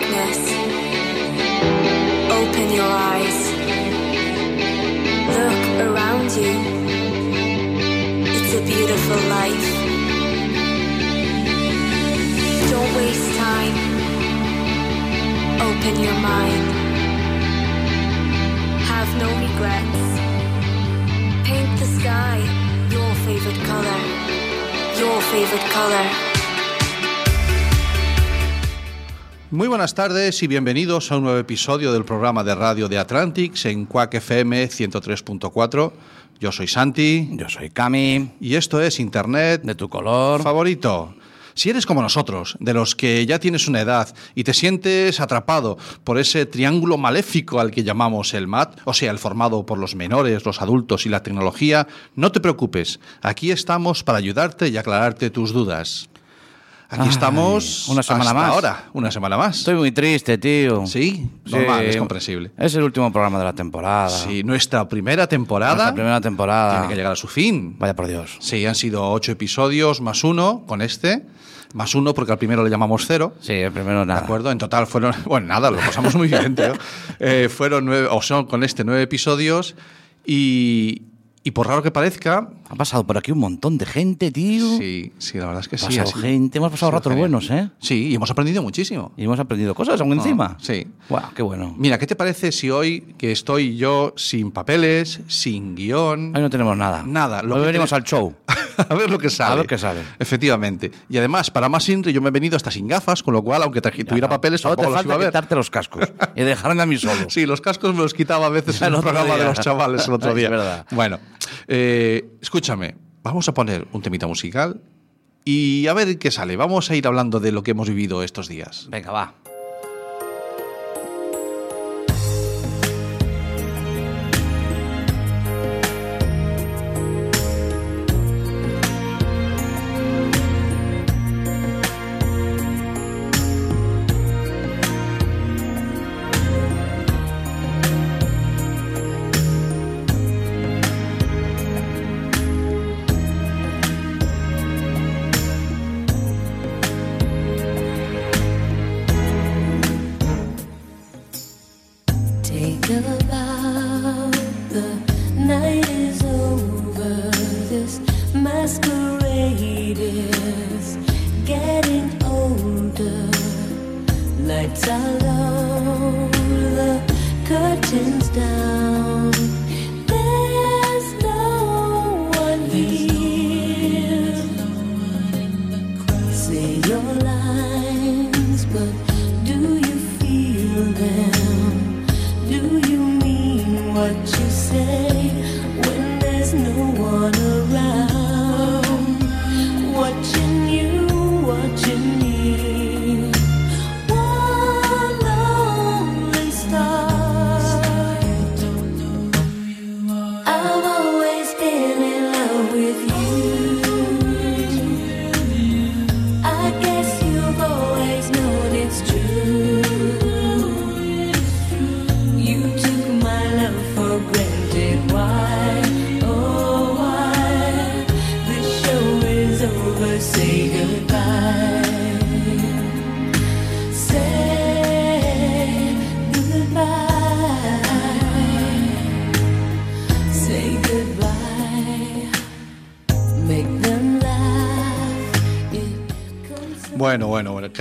darkness. Buenas tardes y bienvenidos a un nuevo episodio del programa de radio de Atlantics en Quack FM 103.4. Yo soy Santi Yo soy Cami, y esto es Internet de tu color. favorito. Si eres como nosotros, de los que ya tienes una edad y te sientes atrapado por ese triángulo maléfico al que llamamos el MAT, o sea, el formado por los menores, los adultos y la tecnología, no te preocupes. Aquí estamos para ayudarte y aclararte tus dudas. Aquí Ay, estamos una semana hasta más. ahora, una semana más. Estoy muy triste, tío. Sí, Sí. normal, es comprensible. Es el último programa de la temporada. Sí, nuestra primera temporada Nuestra primera temporada. tiene que llegar a su fin. Vaya por Dios. Sí, han sido ocho episodios más uno con este. Más uno porque al primero le llamamos cero. Sí, el primero ¿De nada. acuerdo? En total fueron, bueno, nada, lo pasamos muy bien, tío. Eh, fueron nueve, o son con este nueve episodios y, y por raro que parezca, Ha pasado por aquí un montón de gente, tío. sí, sí, la verdad es que Ha sí. pasado ha gente, hemos pasado sido ratos genial. buenos, ¿eh? Sí, y hemos aprendido muchísimo. Y hemos aprendido cosas aún encima. sí. Guau, qué bueno. Mira, ¿qué te parece si hoy que estoy yo sin papeles, sin guion, Hoy no tenemos nada. Nada, lo Hoy que venimos al show. a ver lo que sale. A ver qué sale. Efectivamente. Y además, para más intro, yo me he venido hasta sin gafas, con lo cual, aunque tuviera papeles, Solo te los falta a ver. quitarte los cascos y dejarme a mí solo. Sí, los cascos me los quitaba a veces El en el programa día. de los chavales el otro Es día. verdad. Bueno, eh, escúchame, vamos a poner un temita musical y a ver qué sale. Vamos a ir hablando de lo que hemos vivido estos días. Venga, va.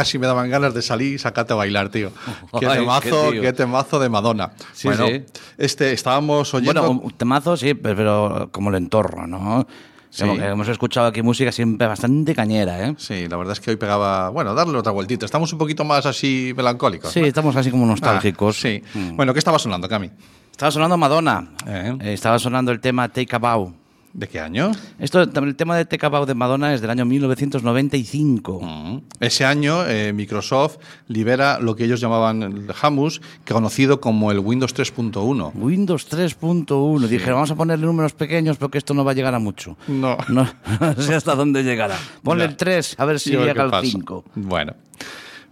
Casi me daban ganas de salir y sacarte a bailar, tío. Qué Ay, temazo, qué temazo de Madonna. Sí, bueno, sí. este estábamos oyendo Bueno, temazo, sí, pero, como el entorno, ¿no? Sí. Hemos escuchado aquí música siempre bastante cañera, ¿eh? Sí, la verdad es que hoy pegaba, bueno, darle otra vueltita. Estamos un poquito más así melancólicos. Sí, ¿no? estamos así como Ah, nostálgicos. sí. Mm. Bueno, ¿qué estaba sonando, Cami? Estaba sonando Madonna. Eh. Eh, estaba sonando el tema Take a Bow. ¿De qué año? Esto, el tema de Take a Bow de Madonna es del año 1995. Mm. Ese año eh, Microsoft libera lo que ellos llamaban el Hamus, conocido como el Windows 3.1. Windows 3.1. Dije, vamos a ponerle números pequeños porque esto no va a llegar a mucho. No. No, no sé hasta dónde llegará. Ponle Ya. el 3, a ver si llega al pasa. 5. Bueno,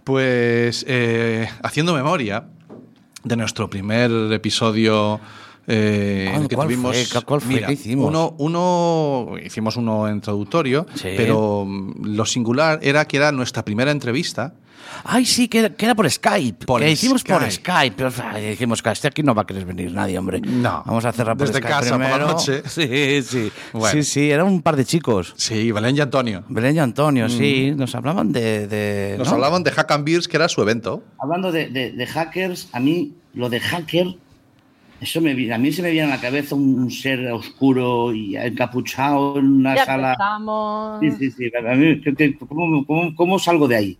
pues eh, haciendo memoria de nuestro primer episodio eh, ¿Cuál- que cuál tuvimos. fue? ¿Cuál fue? Mira, ¿Qué hicimos? Uno, uno hicimos uno introductorio, Sí. pero mm, lo singular era que era nuestra primera entrevista Ay, sí, que era, que era por Skype. Por que hicimos por Skype. Pero ay, dijimos que este aquí no va a querer venir nadie, hombre. No. Vamos a cerrar por Desde Skype casa por la primero. noche. Sí, sí. Bueno. Sí, sí, eran un par de chicos. Sí, Belén y Antonio. Belén y Antonio, sí. Nos hablaban de. de- Mm. Nos ¿no? hablaban de Hack and Beers, que era su evento. Hablando de, de- de hackers, a mí lo de hacker, eso me, vi- a mí se me viene a la cabeza un, ser oscuro y encapuchado en una Ya sala. Sí, sí, sí. A mí, ¿qué- qué- ¿cómo, cómo, cómo salgo de ahí?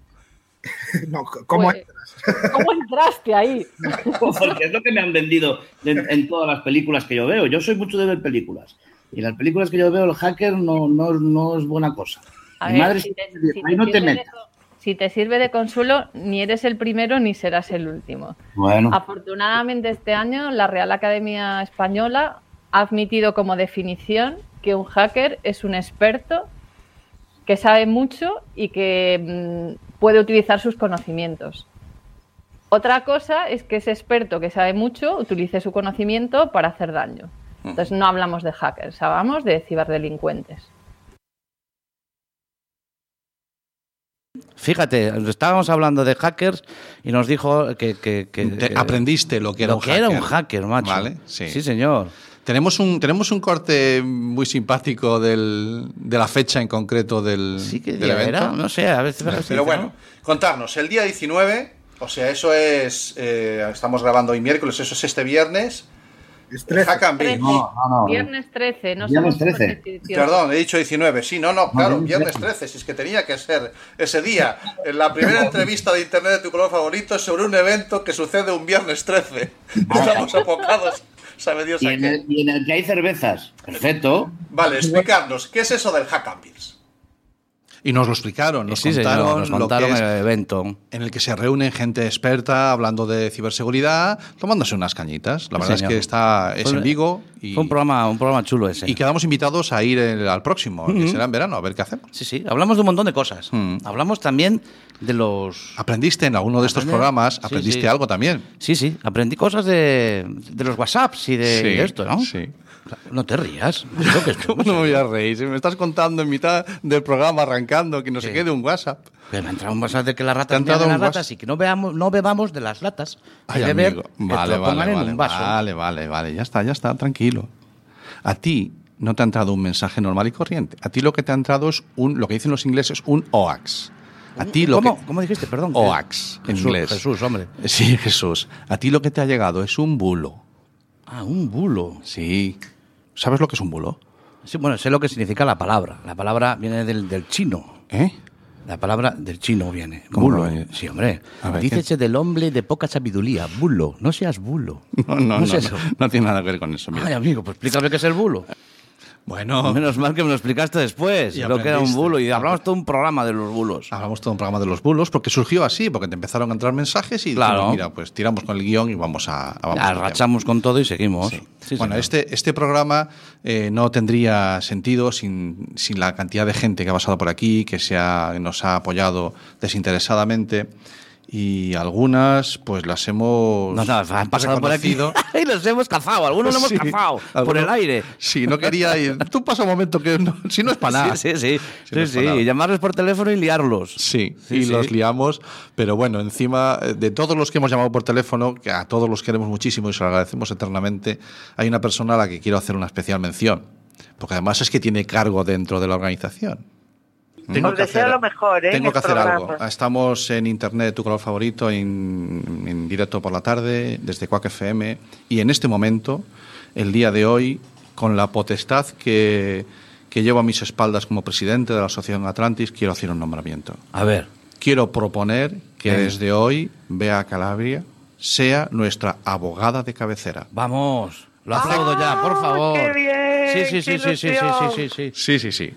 No, ¿cómo Pues, ¿Cómo entraste ahí? Porque es lo que me han vendido en, en todas las películas que yo veo. Yo soy mucho de ver películas. Y en las películas que yo veo, el hacker no, no, no es buena cosa. A Mi ver, madre si te, siempre dice, si ahí te no te metas. Si te sirve de consuelo, ni eres el primero ni serás el último. Bueno, Afortunadamente este año la Real Academia Española ha admitido como definición que un hacker es un experto que sabe mucho y que mm, puede utilizar sus conocimientos. Otra cosa es que ese experto que sabe mucho utilice su conocimiento para hacer daño. Entonces no hablamos de hackers, hablamos de ciberdelincuentes. Fíjate, estábamos hablando de hackers y nos dijo que. que- que- Te- que- aprendiste lo que era lo un que hacker. era un hacker, macho. Vale, sí. Sí, señor. Tenemos un, tenemos un corte muy simpático del, de la fecha en concreto del, Sí que del evento. era, no sé, a lo Pero dice, bueno, ¿no? contarnos, el día 19, o sea, eso es, eh, estamos grabando hoy miércoles, eso es este viernes. Es 13. Hack and Beer. 13. No, no, no. Viernes 13, no Viernes somos 13. supersticiones. Perdón, he dicho 19. Sí, no, no, claro, viernes viernes 13. 13, si es que tenía que ser ese día. En la primera entrevista de internet de tu color favorito es sobre un evento que sucede un viernes 13. Estamos apocados, sabe Dios y a en, qué. el, y en el que hay cervezas. Perfecto. Vale, explicarnos, ¿qué es eso del Hack and Beers? Y nos lo explicaron, nos sí, señor, contaron, nos lo contaron es el evento. en el que se reúnen gente experta hablando de ciberseguridad, tomándose unas cañitas. La verdad señor. es que está es Fue- en Vigo y, Fue un programa, un programa chulo ese. y quedamos invitados a ir el- al próximo, que será en verano, a ver qué hacemos. Sí, sí, hablamos de un montón de cosas. Hablamos también de los... ¿Aprendiste en alguno de estos programas? Sí, ¿Aprendiste sí. algo también? Sí, sí, aprendí cosas de, de los WhatsApps y de, de esto, ¿no? sí. No te rías. Que ¿Cómo no me voy a reír? Si me estás contando en mitad del programa arrancando que no se quede un WhatsApp. Que me ha entrado un WhatsApp de que las ¿Te ha ratas beban las WhatsApp? y que no, veamos, no bebamos de las latas. Ay, Hay que beber amigo. que Vale, vale, en vale, un vaso. vale, vale, vale. Ya está, ya está, tranquilo. A ti no te ha entrado un mensaje normal y corriente. A ti lo que te ha entrado es un, lo que dicen los ingleses, un OAX. A ti lo ¿Cómo, que, ¿Cómo dijiste? Perdón. OAX, en Jesús, inglés. Jesús, hombre. Sí, Jesús. A ti lo que te ha llegado es un bulo. Ah, un bulo. Sí. ¿Sabes lo que es un bulo? Sí, bueno, sé lo que significa la palabra. La palabra viene del, del chino. ¿Eh? La palabra del chino viene. ¿Cómo bulo. lo es? Sí, hombre. Ver, Dícese del hombre de poca sabiduría. Bulo. No seas bulo. No, no, no, no, no tiene nada que ver con eso. mira. Ay, amigo, pues explícame qué es el bulo. Bueno, Menos mal que me lo explicaste después. Y lo que era un bulo. Y hablamos todo un programa de los bulos. hablamos todo un programa de los bulos porque surgió así, porque te empezaron a entrar mensajes y Claro. dijimos, mira, pues tiramos con el guion y vamos a... vamos. Arrachamos con todo y seguimos. Sí. Sí, bueno, señor. este, este programa eh, no tendría sentido sin, sin la cantidad de gente que ha pasado por aquí, que se ha- nos ha apoyado desinteresadamente y algunas pues las hemos No, no, han pasado por aquí y los hemos cazado. Algunos los Sí, hemos cazado por el aire. Sí, no quería ir. Tú pasa un momento que no- si no es para nada. Sí, sí, sí. Si. Y llamarles por teléfono y liarlos. Sí, Sí, y los liamos, pero bueno, encima eh, de todos los que hemos llamado por teléfono, que a todos los queremos muchísimo y se lo agradecemos eternamente, hay una persona a la que quiero hacer una especial mención, porque además es que tiene cargo dentro de la organización. Os deseo lo mejor, ¿eh? en Tengo que hacer algo. Estamos en internet, tu color favorito, en, en directo por la tarde, desde Quack FM, y en este momento, el día de hoy, con la potestad que, que llevo a mis espaldas como presidente de la Asociación Atlantis, quiero hacer un nombramiento A ver. quiero proponer que desde hoy Bea Calabria sea nuestra abogada de cabecera. Vamos. Lo aplaudo ya, por ¡Ah, favor. qué bien! Sí, sí, ¡Qué sí, sí, sí, sí, sí, sí. Sí, sí, sí.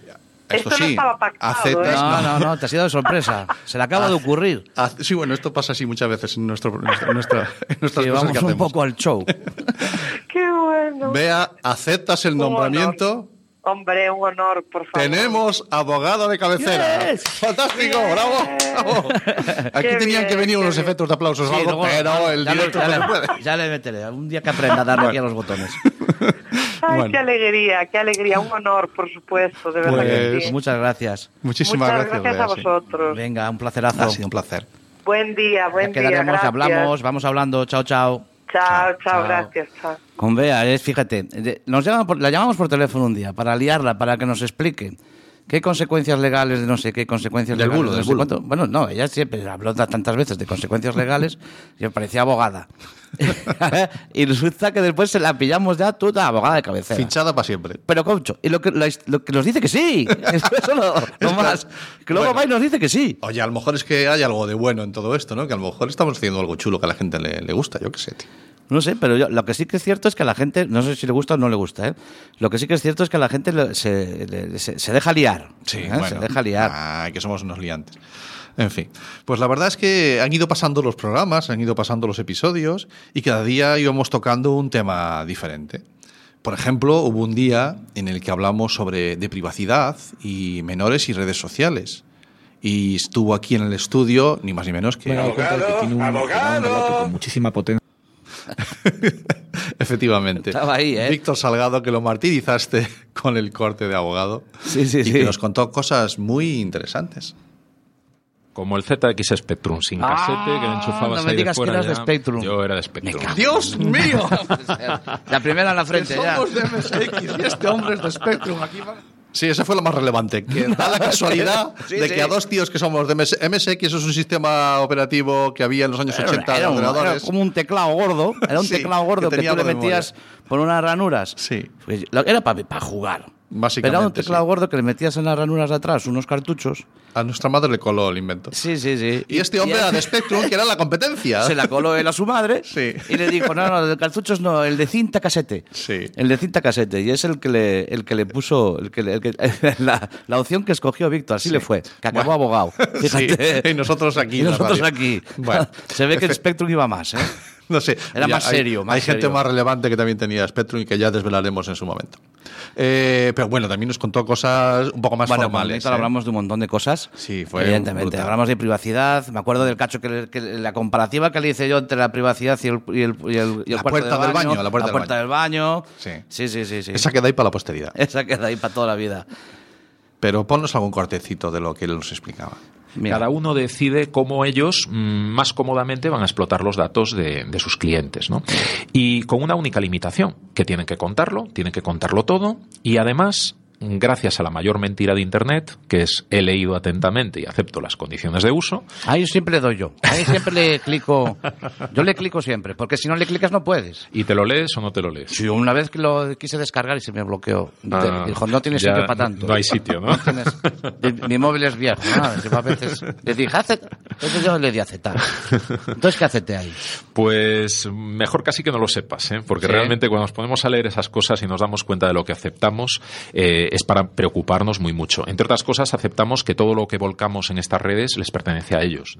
Esto no estaba pactado, aceptas- ¿eh? No, no, no, te ha sido de sorpresa. Se le acaba de ocurrir. Ah, sí, bueno, esto pasa así muchas veces en, nuestro, en nuestra- en nuestra- en nuestras Sí, cosas vamos que un hacemos. poco al show. ¡Qué bueno! Bea, ¿aceptas el nombramiento? Hombre, un honor, por favor. Tenemos abogado de cabecera. ¡Fantástico! ¡Bravo! bravo. Aquí Qué tenían que venir unos bien. efectos de aplausos o Sí, algo, luego- pero el ya, le, directo ya no le- se puede. ya le meteré. Un día que aprenda a darle aquí a los botones. Ay, Bueno. qué alegría, qué alegría. Un honor, por supuesto, de verdad que Pues, sí. Muchas gracias. Muchísimas Muchas gracias, gracias a vosotros. Venga, un placerazo. Ha sido un placer. Buen día, buen Ya día. quedaremos, gracias. hablamos, vamos hablando. Chao, chao. Chao, chao, Chao. gracias. Chao. Con Bea, es, fíjate, nos llama por- la llamamos por teléfono un día para liarla, para que nos explique qué consecuencias legales de no sé qué consecuencias Del legales. bulo, no del sé bulo. Bueno, no, ella siempre habló ta- tantas veces de consecuencias legales parecía abogada. y resulta que después se la pillamos ya toda abogada de cabecera. Finchada para siempre. Pero, concho, y lo que, lo que nos dice que sí. Eso lo, lo más. Que luego Bueno. va y nos dice que sí. Oye, a lo mejor es que hay algo de bueno en todo esto, ¿no? Que a lo mejor estamos haciendo algo chulo que a la gente le, le gusta, yo qué sé, tío. No sé, pero yo, lo que sí que es cierto es que a la gente, no sé si le gusta o no le gusta, ¿eh? Lo que sí que es cierto es que a la gente le- se, le- se- se deja liar. Sí, ¿eh? bueno. Se deja liar. Ay, que somos unos liantes. En fin, pues la verdad es que han ido pasando los programas, han ido pasando los episodios y cada día íbamos tocando un tema diferente. Por ejemplo, hubo un día en el que hablamos sobre de privacidad y menores y redes sociales. Y estuvo aquí en el estudio, ni más ni menos que... Cuenta de que tiene un, que da un relato con muchísima potencia. Efectivamente. Estaba ahí, ¿eh? Víctor Salgado, que lo martirizaste con el corte de abogado. Sí, sí, y sí. que nos contó cosas muy interesantes. Como el ZX Spectrum sin Ah, casete que le enchufabas no me ahí digas de fuera que eras de ya. Spectrum. Yo era de Spectrum. ¡Dios mío! La primera en la frente ya. Somos de MSX y este hombre es de Spectrum. Aquí va. Sí, eso fue lo más relevante. Que da la casualidad Sí, de sí. que a dos tíos que somos de MS MSX es un sistema operativo que había en los años 80 de Era, un- era como un teclado gordo. Era un Sí, teclado gordo que que, tú le metías por unas ranuras. Sí. Pues, era para jugar. Básicamente, Pero era un teclado sí. gordo que le metías en las ranuras de atrás unos cartuchos. A nuestra madre le coló el invento. Sí, sí, sí. Y este hombre era de Spectrum, que era la competencia. Se la coló él a su madre Sí. y le dijo, no, no, el de cartuchos no, el de cinta casete. Sí. El de cinta casete. Y es el que le, el que le puso, el que, le- el que- la, la opción que escogió Víctor, así le fue, que acabó Bueno. abogado. Fíjate. Sí, y nosotros aquí Y nosotros aquí. Bueno. Se ve que el Spectrum iba más, ¿eh? No sé. Era más hay- serio, más hay gente más relevante que también tenía Spectrum y que ya desvelaremos en su momento. Eh, pero bueno, también nos contó cosas un poco más bueno, formales. ¿eh? hablamos de un montón de cosas. Sí, fue Evidentemente. brutal. Hablamos de privacidad. Me acuerdo del cacho que, le- que la comparativa que le hice yo entre la privacidad y el, y el, y el- y el La puerta del baño, la puerta del del baño. Sí. sí, sí, sí. sí. Esa queda ahí para la posteridad. Esa queda ahí para toda la vida. Pero ponnos algún cortecito de lo que él nos explicaba. Mira. Cada uno decide cómo ellos mm, más cómodamente van a explotar los datos de, de sus clientes, ¿no? Y con una única limitación, que tienen que contarlo, tienen que contarlo todo, y además, gracias a la mayor mentira de Internet, que es he leído atentamente y acepto las condiciones de uso, Ahí siempre le doy yo. Ahí siempre le clico. Yo le clico siempre, porque si no le clicas no puedes. y te lo lees o no te lo lees. Sí, una vez que lo quise descargar y se me bloqueó. Ah, Dijo, no tienes sitio para tanto. no hay sitio, ¿no? mi- móvil es viejo. ¿no? A veces le dije. Entonces yo le di aceptar. Entonces, ¿qué acepté ahí? Pues mejor casi que no lo sepas, ¿eh? porque Sí. realmente cuando nos ponemos a leer esas cosas y nos damos cuenta de lo que aceptamos, eh, es para preocuparnos muy mucho. Entre otras cosas, aceptamos que todo lo que volcamos en estas redes les pertenece a ellos.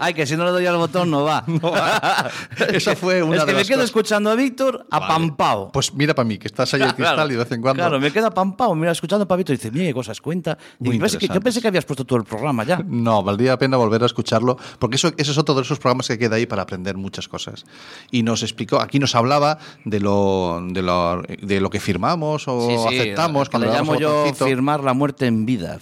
Ay, que si no le doy al botón no va. Esa fue una es de que me las quedo cosas- escuchando a Víctor apampao. Pues mira para mí, que estás ahí el cristal y de vez en cuando. Claro, me queda apampao. Mira, escuchando a Víctor y dice, mira qué cosas cuenta. Muy yo pensé que- yo interesantes. pensé que habías puesto todo el programa ya. No, valdría la pena volver a escucharlo, porque eso, ese es otro de esos programas que queda ahí para aprender muchas cosas. Y nos explicó, aquí nos hablaba de lo, de lo, de lo que firmamos o Sí, sí, aceptamos que cuando le llamo al yo botoncito. firmar la muerte en vida.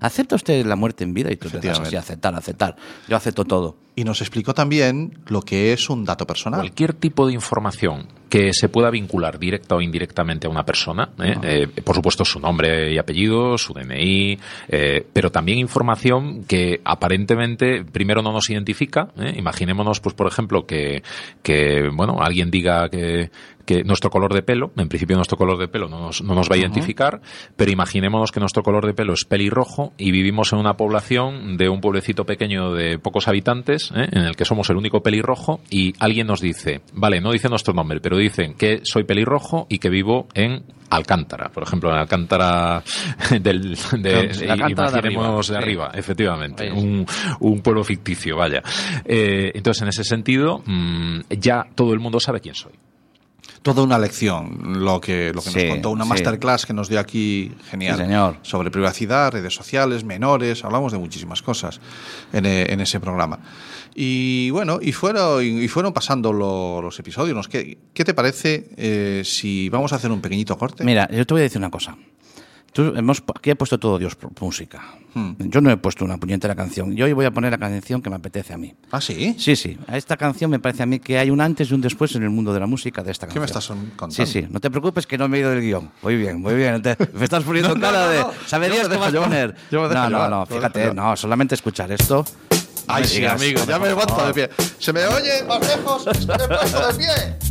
¿Acepta usted la muerte en vida? Y tú te das así, aceptar, aceptar. Yo acepto todo. Anadolu. Y nos explicó también lo que es un dato personal. Cualquier tipo de información que se pueda vincular directa o indirectamente a una persona, ¿eh? Eh, por supuesto su nombre y apellido, su DNI, eh, pero también información que aparentemente primero no nos identifica. ¿eh? Imaginémonos, pues por ejemplo, que, que bueno alguien diga que que nuestro color de pelo, en principio nuestro color de pelo no nos, no nos va a identificar, pero imaginémonos que nuestro color de pelo es pelirrojo y vivimos en una población de un pueblecito pequeño de pocos habitantes, ¿eh? en el que somos el único pelirrojo y alguien nos dice, vale, no dice nuestro nombre, pero dicen que soy pelirrojo y que vivo en Alcántara, por ejemplo, en Alcántara del, de, La Alcántara de imaginemos de arriba, efectivamente, un, un pueblo ficticio, vaya. Eh, entonces, en ese sentido, mm, ya todo el mundo sabe quién soy. Toda una lección, lo que, lo que Sí, nos contó, una sí. masterclass que nos dio aquí, genial. Sí, señor. Sobre privacidad, redes sociales, menores, hablamos de muchísimas cosas en, e- en ese programa. Y bueno, y fueron, y fueron pasando lo- los episodios. ¿no? ¿Qué, qué te parece eh, si vamos a hacer un pequeñito corte? Mira, yo te voy a decir una cosa. Tú- hemos, aquí he puesto todo Dios música. Hmm. Yo no he puesto una puñetera canción. Yo hoy voy a poner la canción que me apetece a mí. ¿Ah, sí? Sí, sí. A esta canción me parece a mí que hay un antes y un después en el mundo de la música de esta ¿Qué canción. me estás contando? Sí, sí. No te preocupes que no me he ido del guion. Muy bien, muy bien. Te- me estás poniendo No, cara no, de... no. ¿Sabe Yo Dios me qué dejo vas a poner? Yo me no, no, no. Fíjate, no. Solamente escuchar esto. Ay, sí, digas, amigo, ya me levanto de pie. ¿Se me oye más lejos? ¡Me puesto de pie!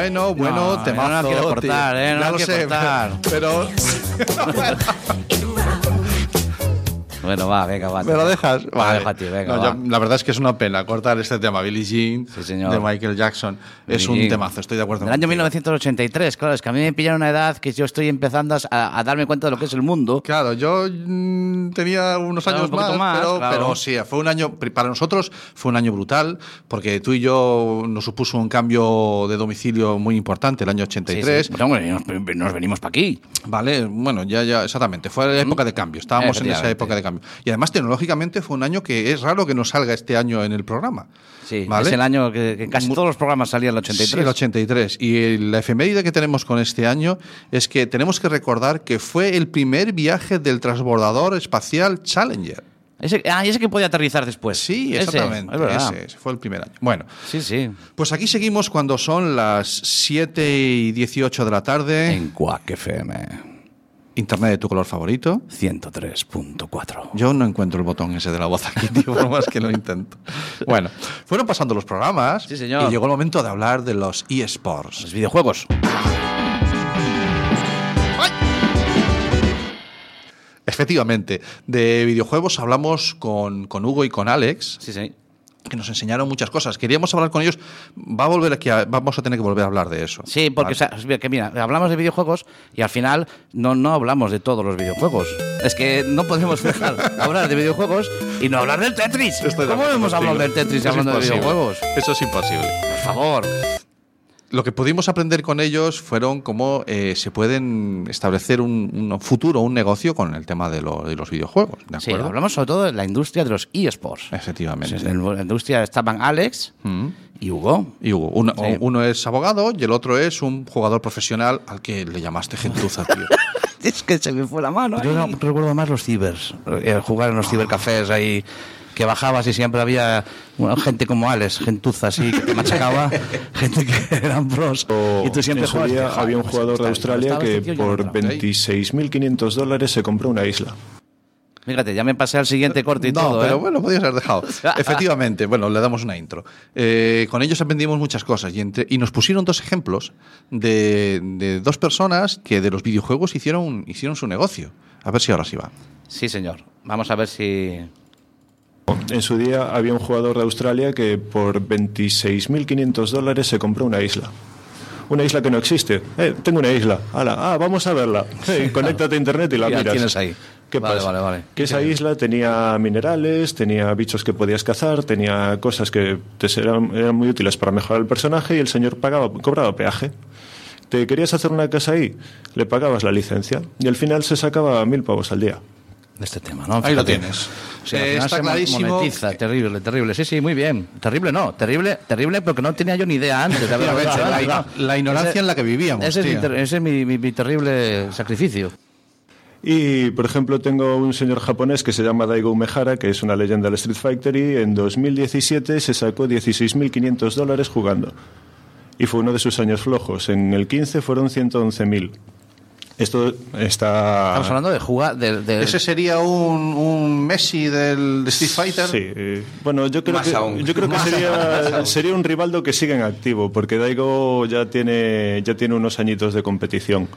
Bueno, bueno, No, temazo. no la quiero cortar, tío. ¿eh? No ya lo quiero sé, cortar. pero... Bueno, va, venga, va. ¿Me lo dejas? Va, Vale. ti, venga, No, va. yo- la verdad es que es una pena cortar este tema. Billie Jean Sí, señor. de Michael Jackson. es un Jean. temazo, estoy de acuerdo. Del año contigo. 1983, claro, es que a mí me pillaron una edad que yo estoy empezando a, a darme cuenta de lo que es el mundo. Claro, yo tenía unos Claro, años un más, más, pero, claro. pero sí, fue un año, para nosotros fue un año brutal, porque tú y yo nos supuso un cambio de domicilio muy importante el año Sí, 83. sí. Pues, hombre, nos, nos venimos para aquí. Vale, bueno, ya, ya, exactamente. Fue la época de cambio. Estábamos en esa época de cambio. Y además, tecnológicamente, fue un año que es raro que nos salga este año en el programa. Sí, ¿Vale? es el año que, que casi todos los programas salían el 83. Sí, el 83. Y la efeméride que tenemos con este año es que tenemos que recordar que fue el primer viaje del transbordador espacial Challenger. Ese, ah, ese que podía aterrizar después. Sí, Ese, exactamente. es verdad. ese, ese fue el primer año. Bueno, Sí, sí. pues aquí seguimos cuando son las 7 y 18 de la tarde. En Quack FM Internet de tu color favorito. 103.4. Yo no encuentro el botón ese de la voz aquí, tío, por más que lo intento. Bueno, fueron pasando los programas Sí, señor. y llegó el momento de hablar de los eSports. Los videojuegos. Efectivamente, de videojuegos hablamos con, con Hugo y con Alex, Sí, sí. Que nos enseñaron muchas cosas. Queríamos hablar con ellos, va a volver aquí a- vamos a tener que volver a hablar de eso. Sí, porque Vale. o sea, que mira, hablamos de videojuegos y al final no, no hablamos de todos los videojuegos. Es que no podemos dejar hablar de videojuegos y no hablar del Tetris. Estoy de ¿Cómo hemos hablado del Tetris hablando de imposible. videojuegos? Eso es imposible. Por favor. Lo que pudimos aprender con ellos fueron cómo eh, se pueden establecer un, un futuro, un negocio con el tema de, lo- de los videojuegos. ¿de Sí, hablamos sobre todo de la industria de los eSports. Efectivamente. Pues en la industria estaban Alex Mm. y Hugo. Y Hugo, uno, Sí. uno es abogado y el otro es un jugador profesional al que le llamaste gentuza, tío. Es que se me fue la mano. Yo no- recuerdo más los cibers, eh, jugar en los cibercafés ahí, que bajabas y siempre había bueno, gente como Alex, gentuza así, que te machacaba, gente que eran pros. y tú siempre en su jugabas, día "Joder, había un jugador está- de Australia que por no entraba". 26.500 dólares se compró una isla. Fíjate, ya me pasé al siguiente corte y no, todo. pero ¿eh? bueno, podías haber dejado. Efectivamente, bueno, le damos una intro. Eh, con ellos aprendimos muchas cosas y, entre- y nos pusieron dos ejemplos de, de dos personas que de los videojuegos hicieron, hicieron su negocio. A ver si ahora sí va. Sí, señor. Vamos a ver si. En su día había un jugador de Australia que por 26.500 dólares se compró una isla. Una isla que no existe. Eh, tengo una isla. Ala, ah, vamos a verla. Sí, conéctate a internet y la miras. tienes ahí. ¿Qué Vale, pasa? vale, vale. Que esa isla tenía minerales, tenía bichos que podías cazar, tenía cosas que te eran, eran muy útiles para mejorar el personaje y el señor pagaba, cobraba peaje. ¿Te querías hacer una casa ahí? Le pagabas la licencia y al final se sacaba mil pavos al día. De este tema, ¿no? Ahí lo tienes. O sea, Eh, está se clarísimo. monetiza, terrible, terrible. Sí, sí, muy bien. Terrible no, terrible, terrible porque no tenía yo ni idea antes. de haberlo hecho, La- ¿vale? la- la ignorancia Ese- en la que vivíamos, Ese es, mi, tío. ese es mi, mi- mi terrible sacrificio. Y, por ejemplo, tengo un señor japonés que se llama Daigo Umehara, que es una leyenda del Street Fighter, y en 2017 se sacó 16.500 dólares jugando. Y fue uno de sus años flojos. En el 15 fueron 111.000. Esto está... Estamos hablando de jugar. De, de- Ese sería un, un Messi del de Street Fighter. Sí, eh, bueno, yo creo Más que, aún. yo creo que sería, aún. sería un Rivaldo que sigue en activo, porque Daigo ya tiene, ya tiene unos añitos de competición.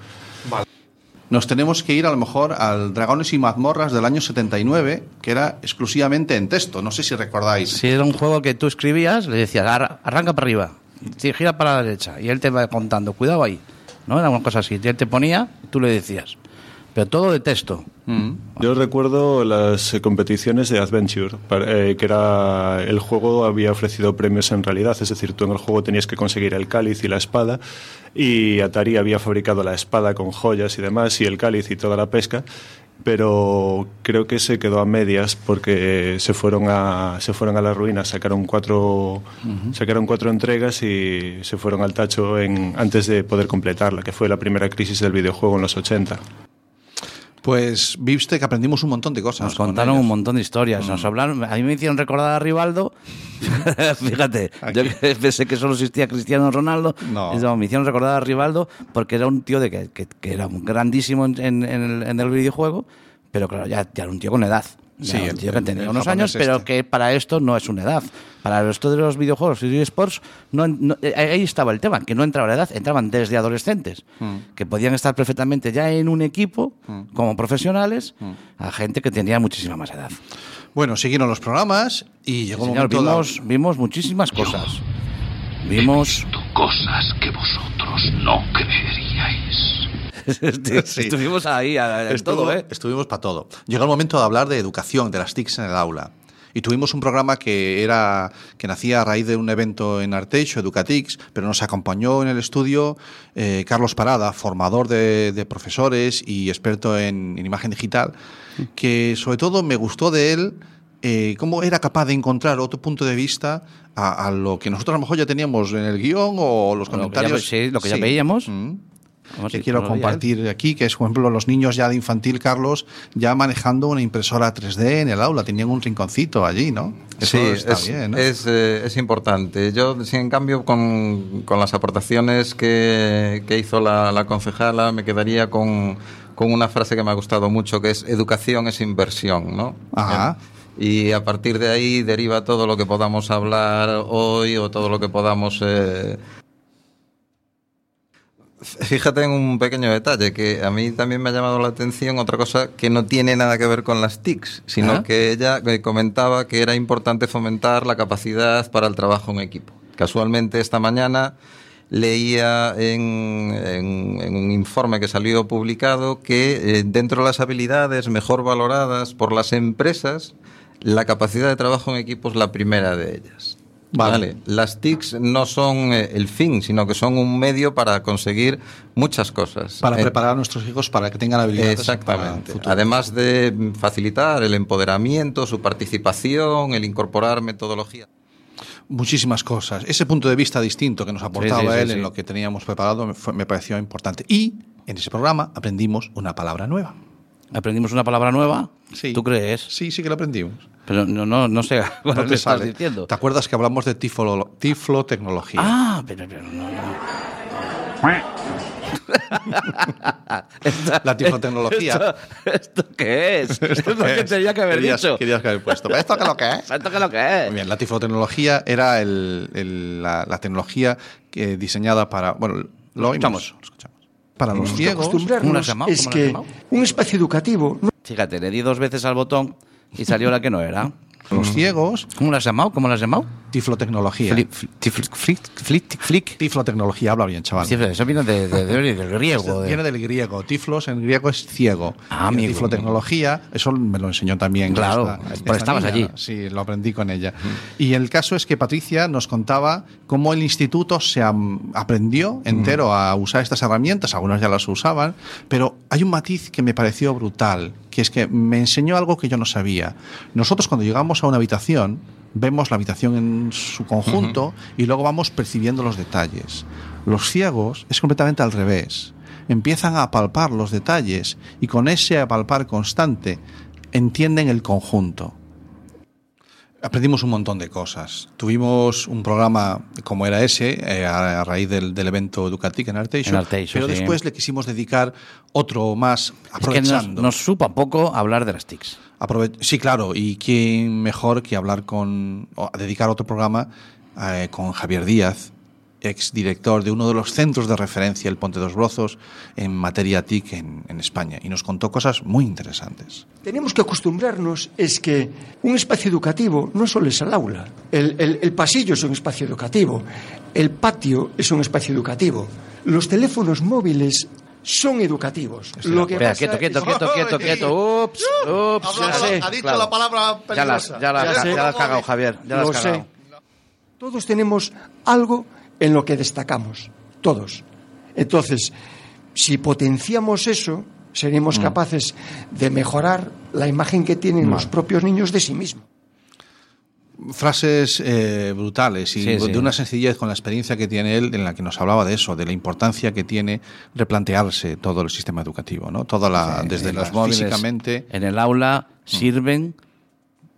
Nos tenemos que ir a lo mejor al Dragones y Mazmorras del año 79, que era exclusivamente en texto. No sé si recordáis. Si era un juego que tú escribías, le decías, "Arra- arranca para arriba, sí, gira para la derecha. Y él te va contando, cuidado ahí. ¿No? Era una cosa así. Él te ponía, tú le decías. Pero todo de texto. Yo recuerdo las eh, competiciones de Adventure, eh, que era el juego había ofrecido premios en realidad, es decir, tú en el juego tenías que conseguir el cáliz y la espada, y Atari había fabricado la espada con joyas y demás, y el cáliz y toda la pesca, pero creo que se quedó a medias porque se fueron a se fueron a la ruina, sacaron cuatro sacaron cuatro entregas y se fueron al tacho en, antes de poder completarla, que fue la primera crisis del videojuego en los 80. Pues viste que aprendimos un montón de cosas. Nos con contaron un montón de historias. Mm. Nos hablaron, a mí me hicieron recordar a Rivaldo. Fíjate, yo que pensé que solo existía Cristiano Ronaldo. No. Me hicieron recordar a Rivaldo porque era un tío de que, que- que era grandísimo en, en- en el, en el videojuego, pero claro, ya, ya era un tío con edad. Sí, un tío que el unos años, pero este. que para esto no es una edad. Para el resto de los videojuegos y esports, no, no- eh, ahí estaba el tema, que no entraba la edad, entraban desde adolescentes, Mm. que podían estar perfectamente ya en un equipo como profesionales, a gente que tenía muchísima más edad. Bueno, siguieron los programas y llegó el Señor, momento de- vimos, vimos muchísimas cosas. Vimos Cosas que vosotros no creeríais. Sí. Estuvimos ahí a- Estuvo- todo, ¿eh? Estuvimos para todo. Llegó el momento de hablar de educación, de las TICs en el aula. Y tuvimos un programa que era que nacía a raíz de un evento en Arteixo, Educatix, pero nos acompañó en el estudio eh, Carlos Parada, formador de, de profesores y experto en, en imagen digital, que sobre todo me gustó de él eh, cómo era capaz de encontrar otro punto de vista a, a lo que nosotros a lo mejor ya teníamos en el guion o los Lo que ya comentarios. sí, lo que ya Sí. veíamos. Mm. Vamos, que quiero compartir aquí, que es, por ejemplo, los niños ya de infantil, Carlos, ya manejando una impresora 3D en el aula, tenían un rinconcito allí, ¿no? Eso Sí, está es, bien, ¿no? es, eh, es importante. Yo, sí, en cambio, con, con las aportaciones que, que hizo la, la concejala, me quedaría con, con una frase que me ha gustado mucho, que es educación es inversión, ¿no? Ajá. Y a partir de ahí deriva todo lo que podamos hablar hoy o todo lo que podamos... eh, Fíjate en un pequeño detalle que a mí también me ha llamado la atención otra cosa que no tiene nada que ver con las TICs, sino Ah. que ella comentaba que era importante fomentar la capacidad para el trabajo en equipo. Casualmente esta mañana leía en, en- en un informe que salió publicado que eh, dentro de las habilidades mejor valoradas por las empresas, la capacidad de trabajo en equipo es la primera de ellas. Vale. Las TICs no son eh, el fin, sino que son un medio para conseguir muchas cosas. Para Eh, preparar a nuestros hijos para que tengan habilidades Exactamente. para el. Además de facilitar el empoderamiento, su participación, el incorporar metodología. Muchísimas cosas. Ese punto de vista distinto que nos aportaba Sí, sí, sí, él en lo que teníamos preparado me, fue- me pareció importante. Y en ese programa aprendimos una palabra nueva. Aprendimos una palabra nueva. Sí. ¿Tú crees? Sí, sí que la aprendimos. Pero no, no, no sé cuál No te estás sale. diciendo. ¿Te acuerdas que hablamos de tiflo, tiflotecnología? Ah, pero, pero no, no. Esta- La tiflotecnología. ¿Esto, ¿Esto qué es? es lo que tenía que haber Querías- dicho. Querías que haber puesto. ¿Esto qué es lo que es? ¿Esto qué es lo que es? Muy bien, la tiflotecnología era el- el- la, la tecnología que diseñada para. Bueno, lo oímos, lo escuchamos. Para los ciegos. Es ¿Cómo lo has que un espacio educativo Fíjate, le di dos veces al botón y salió la que no era. Los Mm. ciegos. ¿Cómo lo has llamado? ¿Cómo lo has llamado? Tiflotecnología. Flick-. Tiflotecnología, habla bien, chaval. Eso viene de- de- de- del griego. de- Viene del griego. Tiflos en griego es ciego. Ah, amigo. Tiflotecnología, eso me lo enseñó también. Claro, porque estabas allí. Sí, lo aprendí con ella. Y el caso es que Patricia nos contaba cómo el instituto se aprendió entero a usar estas herramientas. Algunos ya las usaban, pero hay un matiz que me pareció brutal, que es que me enseñó algo que yo no sabía. Nosotros cuando llegamos a una habitación, vemos la habitación en su conjunto y luego vamos percibiendo los detalles. Los ciegos es completamente al revés. Empiezan a palpar los detalles y con ese apalpar constante entienden el conjunto. Aprendimos un montón de cosas. Tuvimos un programa como era ese, eh, a, a raíz del, del evento Educatic en Arteixo, pero sí. después le quisimos dedicar otro más, Es que nos, aprovechando. nos supa poco hablar de las TICs. Sí, claro, y quién mejor que hablar con, dedicar otro programa eh, con Javier Díaz, ex director de uno de los centros de referencia, el Ponte dos Brozos, en materia TIC en, España, y nos contó cosas muy interesantes. Tenemos que acostumbrarnos es que un espacio educativo no solo es el aula, el pasillo es un espacio educativo, el patio es un espacio educativo, los teléfonos móviles son educativos. Lo que Espera, pasa quieto, quieto, es- quieto, quieto, quieto. Ups, ups. Ya sé, claro. palabra Ya las, ya las, Ya las has cagado, Javier. Ya las Lo has cagado. Todos tenemos algo en lo que destacamos, todos. Entonces, si potenciamos eso, seremos Mm. capaces de mejorar la imagen que tienen los propios niños de sí mismos. Frases eh, brutales y Sí, sí. de una sencillez con la experiencia que tiene él, en la que nos hablaba de eso, de la importancia que tiene replantearse todo el sistema educativo, ¿no? Toda la, desde los móviles físicamente. en el aula sirven.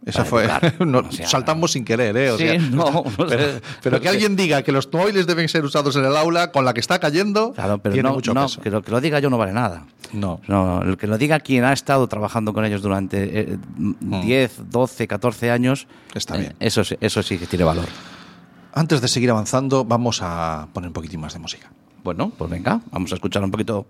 Esa fue. no, O sea, saltamos sin querer, ¿eh? O Sí, sea, no, pero, pero que alguien diga que los móviles deben ser usados en el aula con la que está cayendo, Claro, pero tiene no, mucho no, peso. que, lo, que lo diga yo no vale nada. No. No, el que lo diga quien ha estado trabajando con ellos durante eh, 10, 12, 14 años, Está eh, bien. eso, eso sí que tiene valor. Antes de seguir avanzando, vamos a poner un poquitín más de música. Bueno, pues venga, vamos a escuchar un poquito.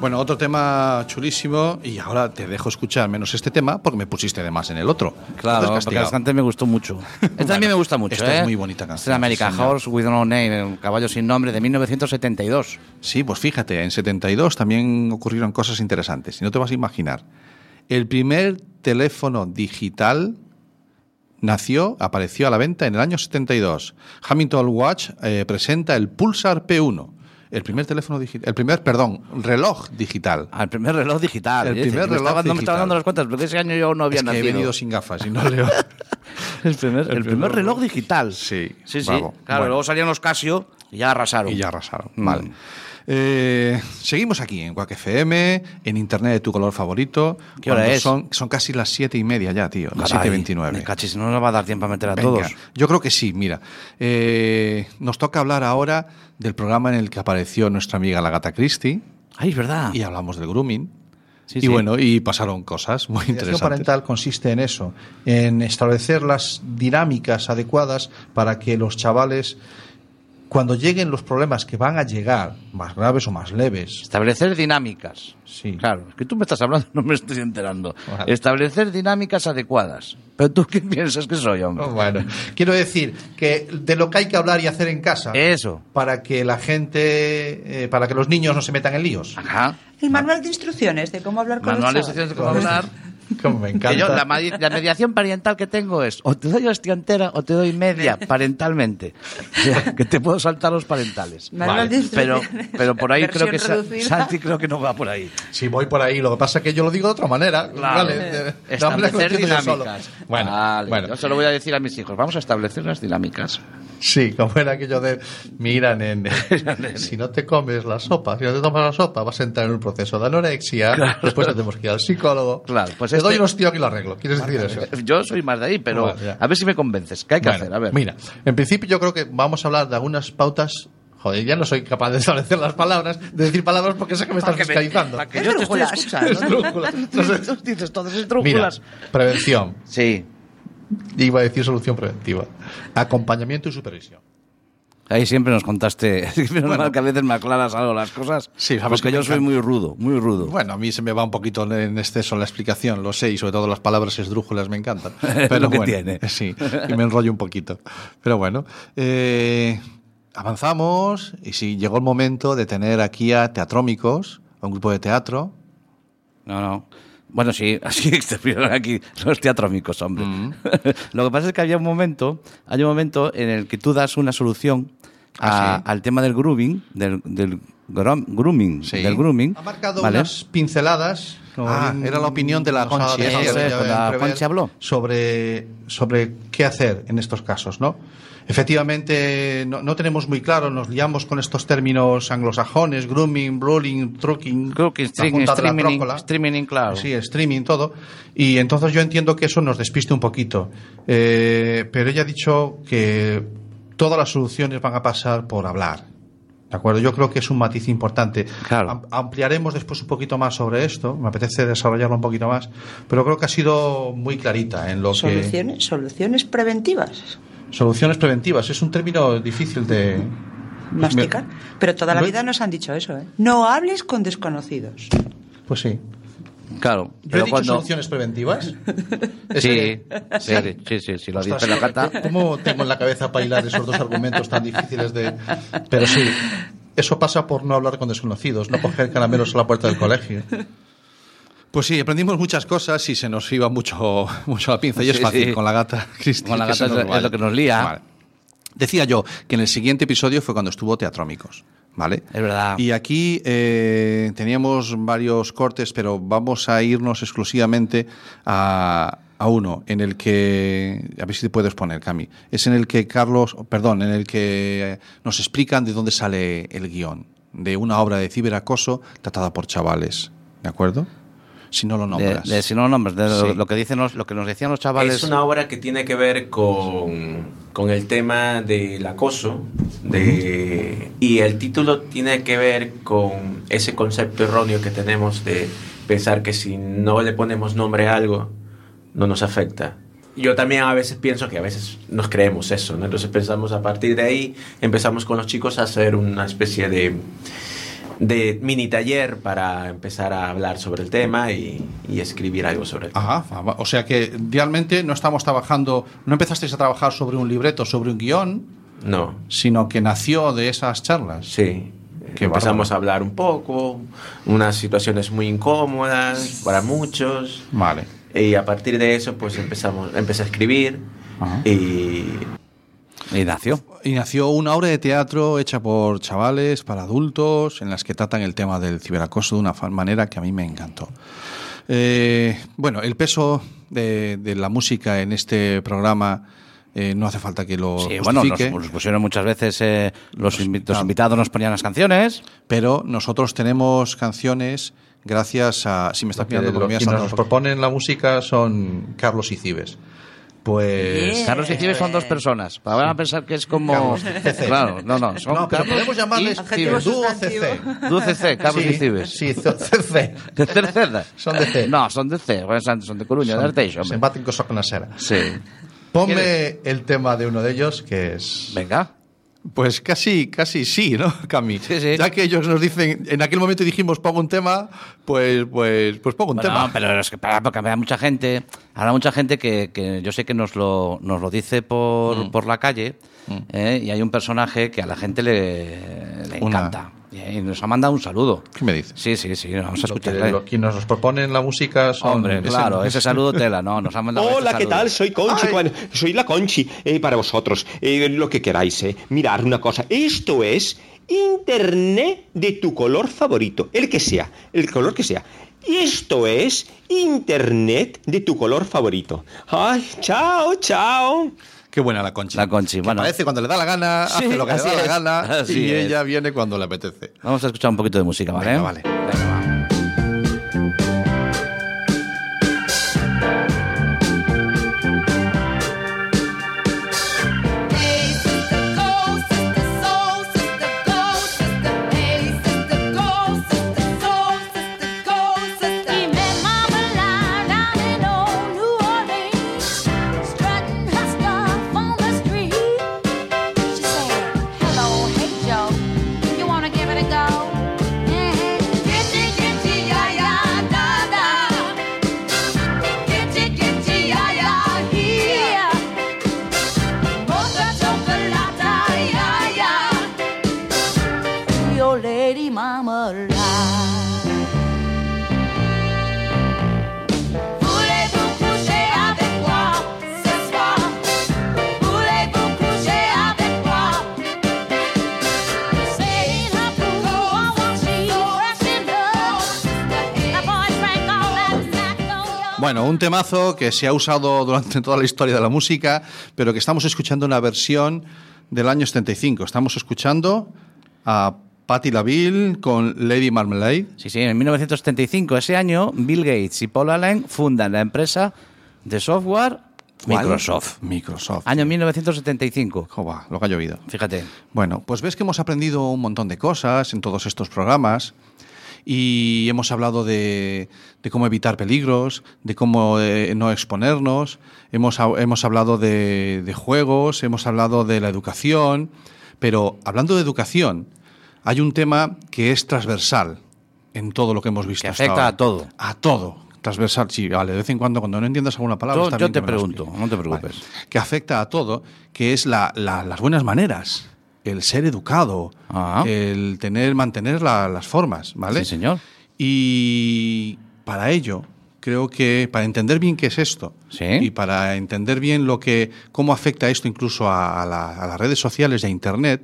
Bueno, otro tema chulísimo y ahora te dejo escuchar menos este tema porque me pusiste de más en el otro. Claro, Entonces, porque bastante me gustó mucho. Esta también me gusta mucho, esta ¿eh? es muy bonita canción, es American señor. Horse with No Name, un caballo sin nombre, de 1972. Sí, pues fíjate, en 72 también ocurrieron cosas interesantes y no te vas a imaginar. El primer teléfono digital nació, apareció a la venta en el año 72. Hamilton Watch eh, presenta el Pulsar P1. El primer teléfono digital, el primer, perdón, reloj digital. Ah, el primer reloj digital. El ¿eh? primer me reloj estaba- No me digital. estaba dando las cuentas, porque ese año yo no había Es que he nacido. venido sin gafas y no leo. el primer, el primer reloj digital. Sí, Sí, sí. bravo. Claro, Bueno. luego salían los Casio y ya arrasaron. Y ya arrasaron. Mm. Eh, seguimos aquí en Quack FM, en internet de tu color favorito. ¿Qué hora es? Son, son casi las siete y media ya, tío. Las Caray, 7.29. me cachis, no nos va a dar tiempo a meter a Venga, todos. Yo creo que sí, mira. Eh, nos toca hablar ahora del programa en el que apareció nuestra amiga la gata Christie. Ay, es verdad. Y hablamos del grooming. Sí, y sí. bueno, y pasaron cosas muy La interesantes. parental consiste en eso, en establecer las dinámicas adecuadas para que los chavales, cuando lleguen los problemas que van a llegar, más graves o más leves, Establecer dinámicas. Sí. Claro, es que tú me estás hablando, no me estoy enterando. Vale. Establecer dinámicas adecuadas. Pero tú qué piensas que soy, hombre. Oh, bueno, quiero decir que de lo que hay que hablar y hacer en casa, Eso. para que la gente, eh, para que los niños no se metan en líos. Ajá. El manual de instrucciones de cómo hablar con Manual de los instrucciones de chavales. cómo hablar. Como me encanta. Yo, la, mediación parental que tengo es o te doy hostia entera o te doy media parentalmente. O sea, que te puedo saltar los parentales. Pero, pero por ahí creo que reducida. Santi creo que no va por ahí. Sí, voy por ahí. Lo que pasa es que yo lo digo de otra manera. Claro. Vale, lo Establecer solo. dinámicas. Bueno, Vale, bueno. Yo se lo voy a decir a mis hijos. Vamos a establecer las dinámicas. Sí, como era aquello de, mira, nene, si no te comes la sopa, si no te tomas la sopa, vas a entrar en un proceso de anorexia, después tenemos que ir al psicólogo. Claro, pues Te este- doy un hostia y lo arreglo. ¿Quieres decir eso? Yo soy más de ahí, pero a ver si me convences. ¿Qué hay que Bueno, hacer? A ver. Mira, en principio yo creo que vamos a hablar de algunas pautas. Joder, ya no soy capaz de establecer las palabras, de decir palabras porque sé que me estás fiscalizando. Para que yo te estoy escuchando. Dices todas Mira, prevención. Sí. Iba a decir solución preventiva. Acompañamiento y supervisión. Ahí siempre nos contaste, menos mal que a veces me aclaras algo las cosas, Sí, sabes porque que yo soy muy rudo, muy rudo. Bueno, a mí se me va un poquito en exceso la explicación, lo sé, y sobre todo las palabras esdrújulas me encantan. Pero lo que bueno, tiene. Sí, y me enrollo un poquito. Pero bueno, eh, avanzamos y sí, llegó el momento de tener aquí a Teatrómicos, a un grupo de teatro. No, no. Bueno, sí, así estuvieron aquí los teatrómicos, hombre. Mm. Lo que pasa es que había un momento, hay un momento en el que tú das una solución a- Ah, sí. al tema del grooming, del, del grom- grooming, Sí. del grooming. Ha marcado ¿vale? unas pinceladas. Ah, era la opinión de la Conchi, dejado eso es, ya cuando la Conchi habló. Sobre, sobre qué hacer en estos casos, ¿no? Efectivamente, no, no tenemos muy claro, nos liamos con estos términos anglosajones, grooming, brawling, trucking, Crooking, streaming, streaming, claro. Sí, streaming, todo. Y entonces yo entiendo que eso nos despiste un poquito. Eh, pero ella ha dicho que todas las soluciones van a pasar por hablar. ¿De acuerdo? Yo creo que es un matiz importante. Am- ampliaremos después un poquito más sobre esto. Me apetece desarrollarlo un poquito más. Pero creo que ha sido muy clarita en lo que. Soluciones, soluciones preventivas. Soluciones preventivas. Es un término difícil de. Masticar. Pero toda la vida nos han dicho eso, ¿eh? No hables con desconocidos. Pues sí. Claro. ¿Yo he pero dicho cuando- soluciones preventivas? Sí, sí, sí, sí, sí, lo Ostras, dice la gata. ¿Cómo tengo en la cabeza para hilar esos dos argumentos tan difíciles de...? Pero sí, eso pasa por no hablar con desconocidos, no coger caramelos a la puerta del colegio. Pues sí, aprendimos muchas cosas y se nos iba mucho, mucho la pinza. Y es fácil sí. con la gata, Cristi, Con la gata es- lo que nos lía. Vale. Decía yo que en el siguiente episodio fue cuando estuvo Teatrómicos. ¿Vale? Es verdad. Y aquí eh, teníamos varios cortes, pero vamos a irnos exclusivamente a, a uno, en el que, a ver si te puedes poner, Cami, es en el que Carlos, perdón, en el que nos explican de dónde sale el guion, de una obra de ciberacoso tratada por chavales, ¿de acuerdo? Si no lo De, nombras. de- si no lo nombres, de lo, Sí. lo que dicen los- lo que nos decían los chavales. Es una obra que tiene que ver con, con el tema del acoso de, y el título tiene que ver con ese concepto erróneo que tenemos de pensar que si no le ponemos nombre a algo no nos afecta. Yo también a veces pienso que a veces nos creemos eso, ¿no? entonces pensamos a partir de ahí, empezamos con los chicos a hacer una especie de, de mini taller para empezar a hablar sobre el tema y, y escribir algo sobre el tema. Ajá, o sea que realmente no estamos trabajando, no empezasteis a trabajar sobre un libreto, sobre un guion, No. sino que nació de esas charlas. Sí. Qué Empezamos bárbaro. a hablar un poco, unas situaciones muy incómodas para muchos. Vale. Y a partir de eso, pues empezamos, empecé a escribir y Y nació. Y nació una obra de teatro hecha por chavales, para adultos, en las que tratan el tema del ciberacoso de una manera que a mí me encantó. Eh, bueno, el peso de, de la música en este programa eh, no hace falta que lo Sí, bueno, nos, justifique. nos pusieron muchas veces, eh, los, invi- los invitados nos ponían las canciones. Pero nosotros tenemos canciones gracias a... Si me estás mirando has quienes saltado nos proponen la música son Carlos y Cibes. Pues... Carlos y Cibes son dos personas. Van a pensar que es como. Carlos, CC. Claro, no, no. Son No, pero Carlos podemos llamarles y Cibes. dúo CC. Dúo CC, Carlos Sí, y Cibes. Sí, CC. De Cerceda. Son de C. No, son de C. Bueno, Son son de Coruña, de Arteixo, Se hombre. baten cosas con la. Sí. Ponme el tema de uno de ellos, que es... Venga. Pues casi, casi sí, ¿no, Cami? Ya que ellos nos dicen, en aquel momento dijimos pongo un tema, pues, pues, pues pongo un Bueno, tema. pero es que para, porque habrá mucha gente, habrá mucha gente que, que yo sé que nos lo, nos lo dice por, Mm. por la calle, ¿eh? y hay un personaje que a la gente le, encanta. Y y nos ha mandado un saludo. ¿Qué me dice? Sí, sí, sí, vamos a escucharle. lo- quienes nos proponen la música son... Hombre, claro, ese saludo tela, no, nos ha mandado Hola, este ¿qué tal? Soy Conchi. Juan. Soy la Conchi. Eh, para vosotros, eh, lo que queráis, eh. Mirar una cosa. Esto es Internet de tu color favorito. El que sea. El color que sea. Esto es Internet de tu color favorito. Ay, chao, chao. Qué buena la Conchi. La Conchi, bueno. Parece cuando le da la gana, Sí, hace lo que le da la gana así y es. ella viene cuando le apetece. Vamos a escuchar un poquito de música, ¿vale? Venga, vale. Your un temazo que se ha usado durante toda la historia de la música, pero que estamos escuchando una versión del año 75. Estamos escuchando a Patti LaVille con Lady Marmalade. Sí, sí, en 1975, ese año, Bill Gates y Paul Allen fundan la empresa de software ¿Cuál? Microsoft. Microsoft. Año 1975. Jova, lo que ha llovido. Fíjate. Bueno, pues ves que hemos aprendido un montón de cosas en todos estos programas y hemos hablado de, de cómo evitar peligros, de cómo eh, no exponernos, hemos, hemos hablado de, de juegos, hemos hablado de la educación, pero hablando de educación, hay un tema que es transversal en todo lo que hemos visto. Que hasta afecta ahora. a todo. A todo. Transversal, sí, vale. De vez en cuando, cuando no entiendas alguna palabra, Yo- está yo bien te pregunto, no te preocupes. Vale. Que afecta a todo, que es la- la- las buenas maneras, el ser educado, el tener, mantener la- las formas, ¿vale? Sí, señor. Y para ello, creo que para entender bien qué es esto y para entender bien lo que, cómo afecta esto incluso a, a la- a las redes sociales y a Internet,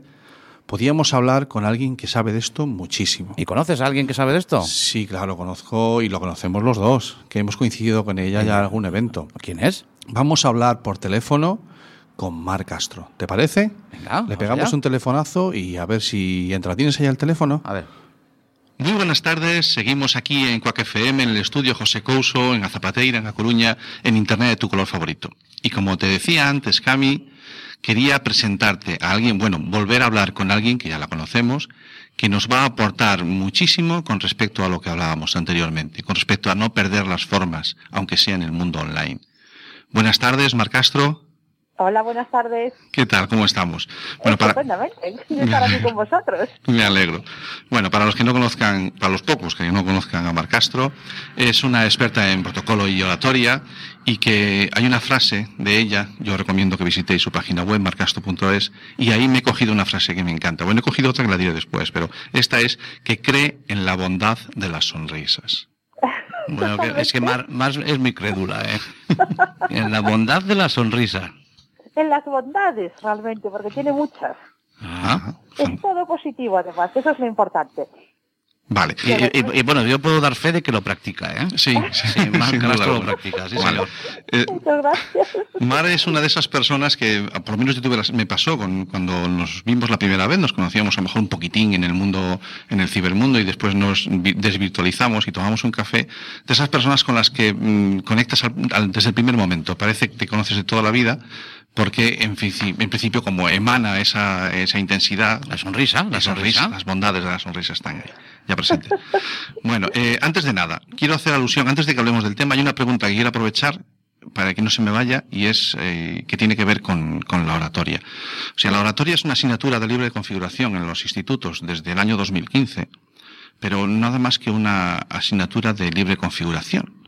podíamos hablar con alguien que sabe de esto muchísimo. ¿Y conoces a alguien que sabe de esto? Sí, claro, conozco y lo conocemos los dos, que hemos coincidido con ella ya en algún evento. ¿Quién es? Vamos a hablar por teléfono con Mar Castro. ¿Te parece? Venga, Le pegamos allá. un telefonazo y a ver si entra. ¿Tienes ahí el teléfono? A ver. Muy buenas tardes, seguimos aquí en Cuac FM, en el estudio José Couso, en Azapateira, en A Coruña, en Internet de tu color favorito. Y como te decía antes, Cami, quería presentarte a alguien, bueno, volver a hablar con alguien que ya la conocemos, que nos va a aportar muchísimo con respecto a lo que hablábamos anteriormente, con respecto a no perder las formas, aunque sea en el mundo online. Buenas tardes, Mar Castro. Hola, buenas tardes. ¿Qué tal? ¿Cómo estamos? Bueno, para, estar aquí con vosotros. Me alegro. Bueno, para los que no conozcan, para los pocos que no conozcan a Mar Castro, es una experta en protocolo y oratoria y que hay una frase de ella, yo recomiendo que visitéis su página web, marcastro.es, y ahí me he cogido una frase que me encanta. Bueno, he cogido otra que la diré después, pero esta es que cree en la bondad de las sonrisas. Bueno, que- es que Mar, Mar es muy crédula, ¿eh? En la bondad de la sonrisa. En las bondades, realmente, porque tiene muchas. Ah, Es todo positivo, además, eso es lo importante. Vale. Y, y- y, bueno, yo puedo dar fe de que lo practica, ¿eh? Sí, sí, sí Mar Castro lo practica, sí, Vale. señor. Eh, Muchas gracias. Mar es una de esas personas que, por lo menos yo tuve las- me pasó con, cuando nos vimos la primera vez, nos conocíamos a lo mejor un poquitín en el mundo, en el cibermundo y después nos vi- desvirtualizamos y tomamos un café, de esas personas con las que mm, conectas al- al- desde el primer momento. Parece que te conoces de toda la vida porque en, en principio como emana esa, esa intensidad. La sonrisa, la sonrisa. risa, las bondades de la sonrisa están ahí, ya presentes. Bueno, eh, antes de nada, quiero hacer alusión, antes de que hablemos del tema, hay una pregunta que quiero aprovechar para que no se me vaya y es eh, que tiene que ver con, con la oratoria. O sea, la oratoria es una asignatura de libre configuración en los institutos desde el año 2015, pero nada más que una asignatura de libre configuración.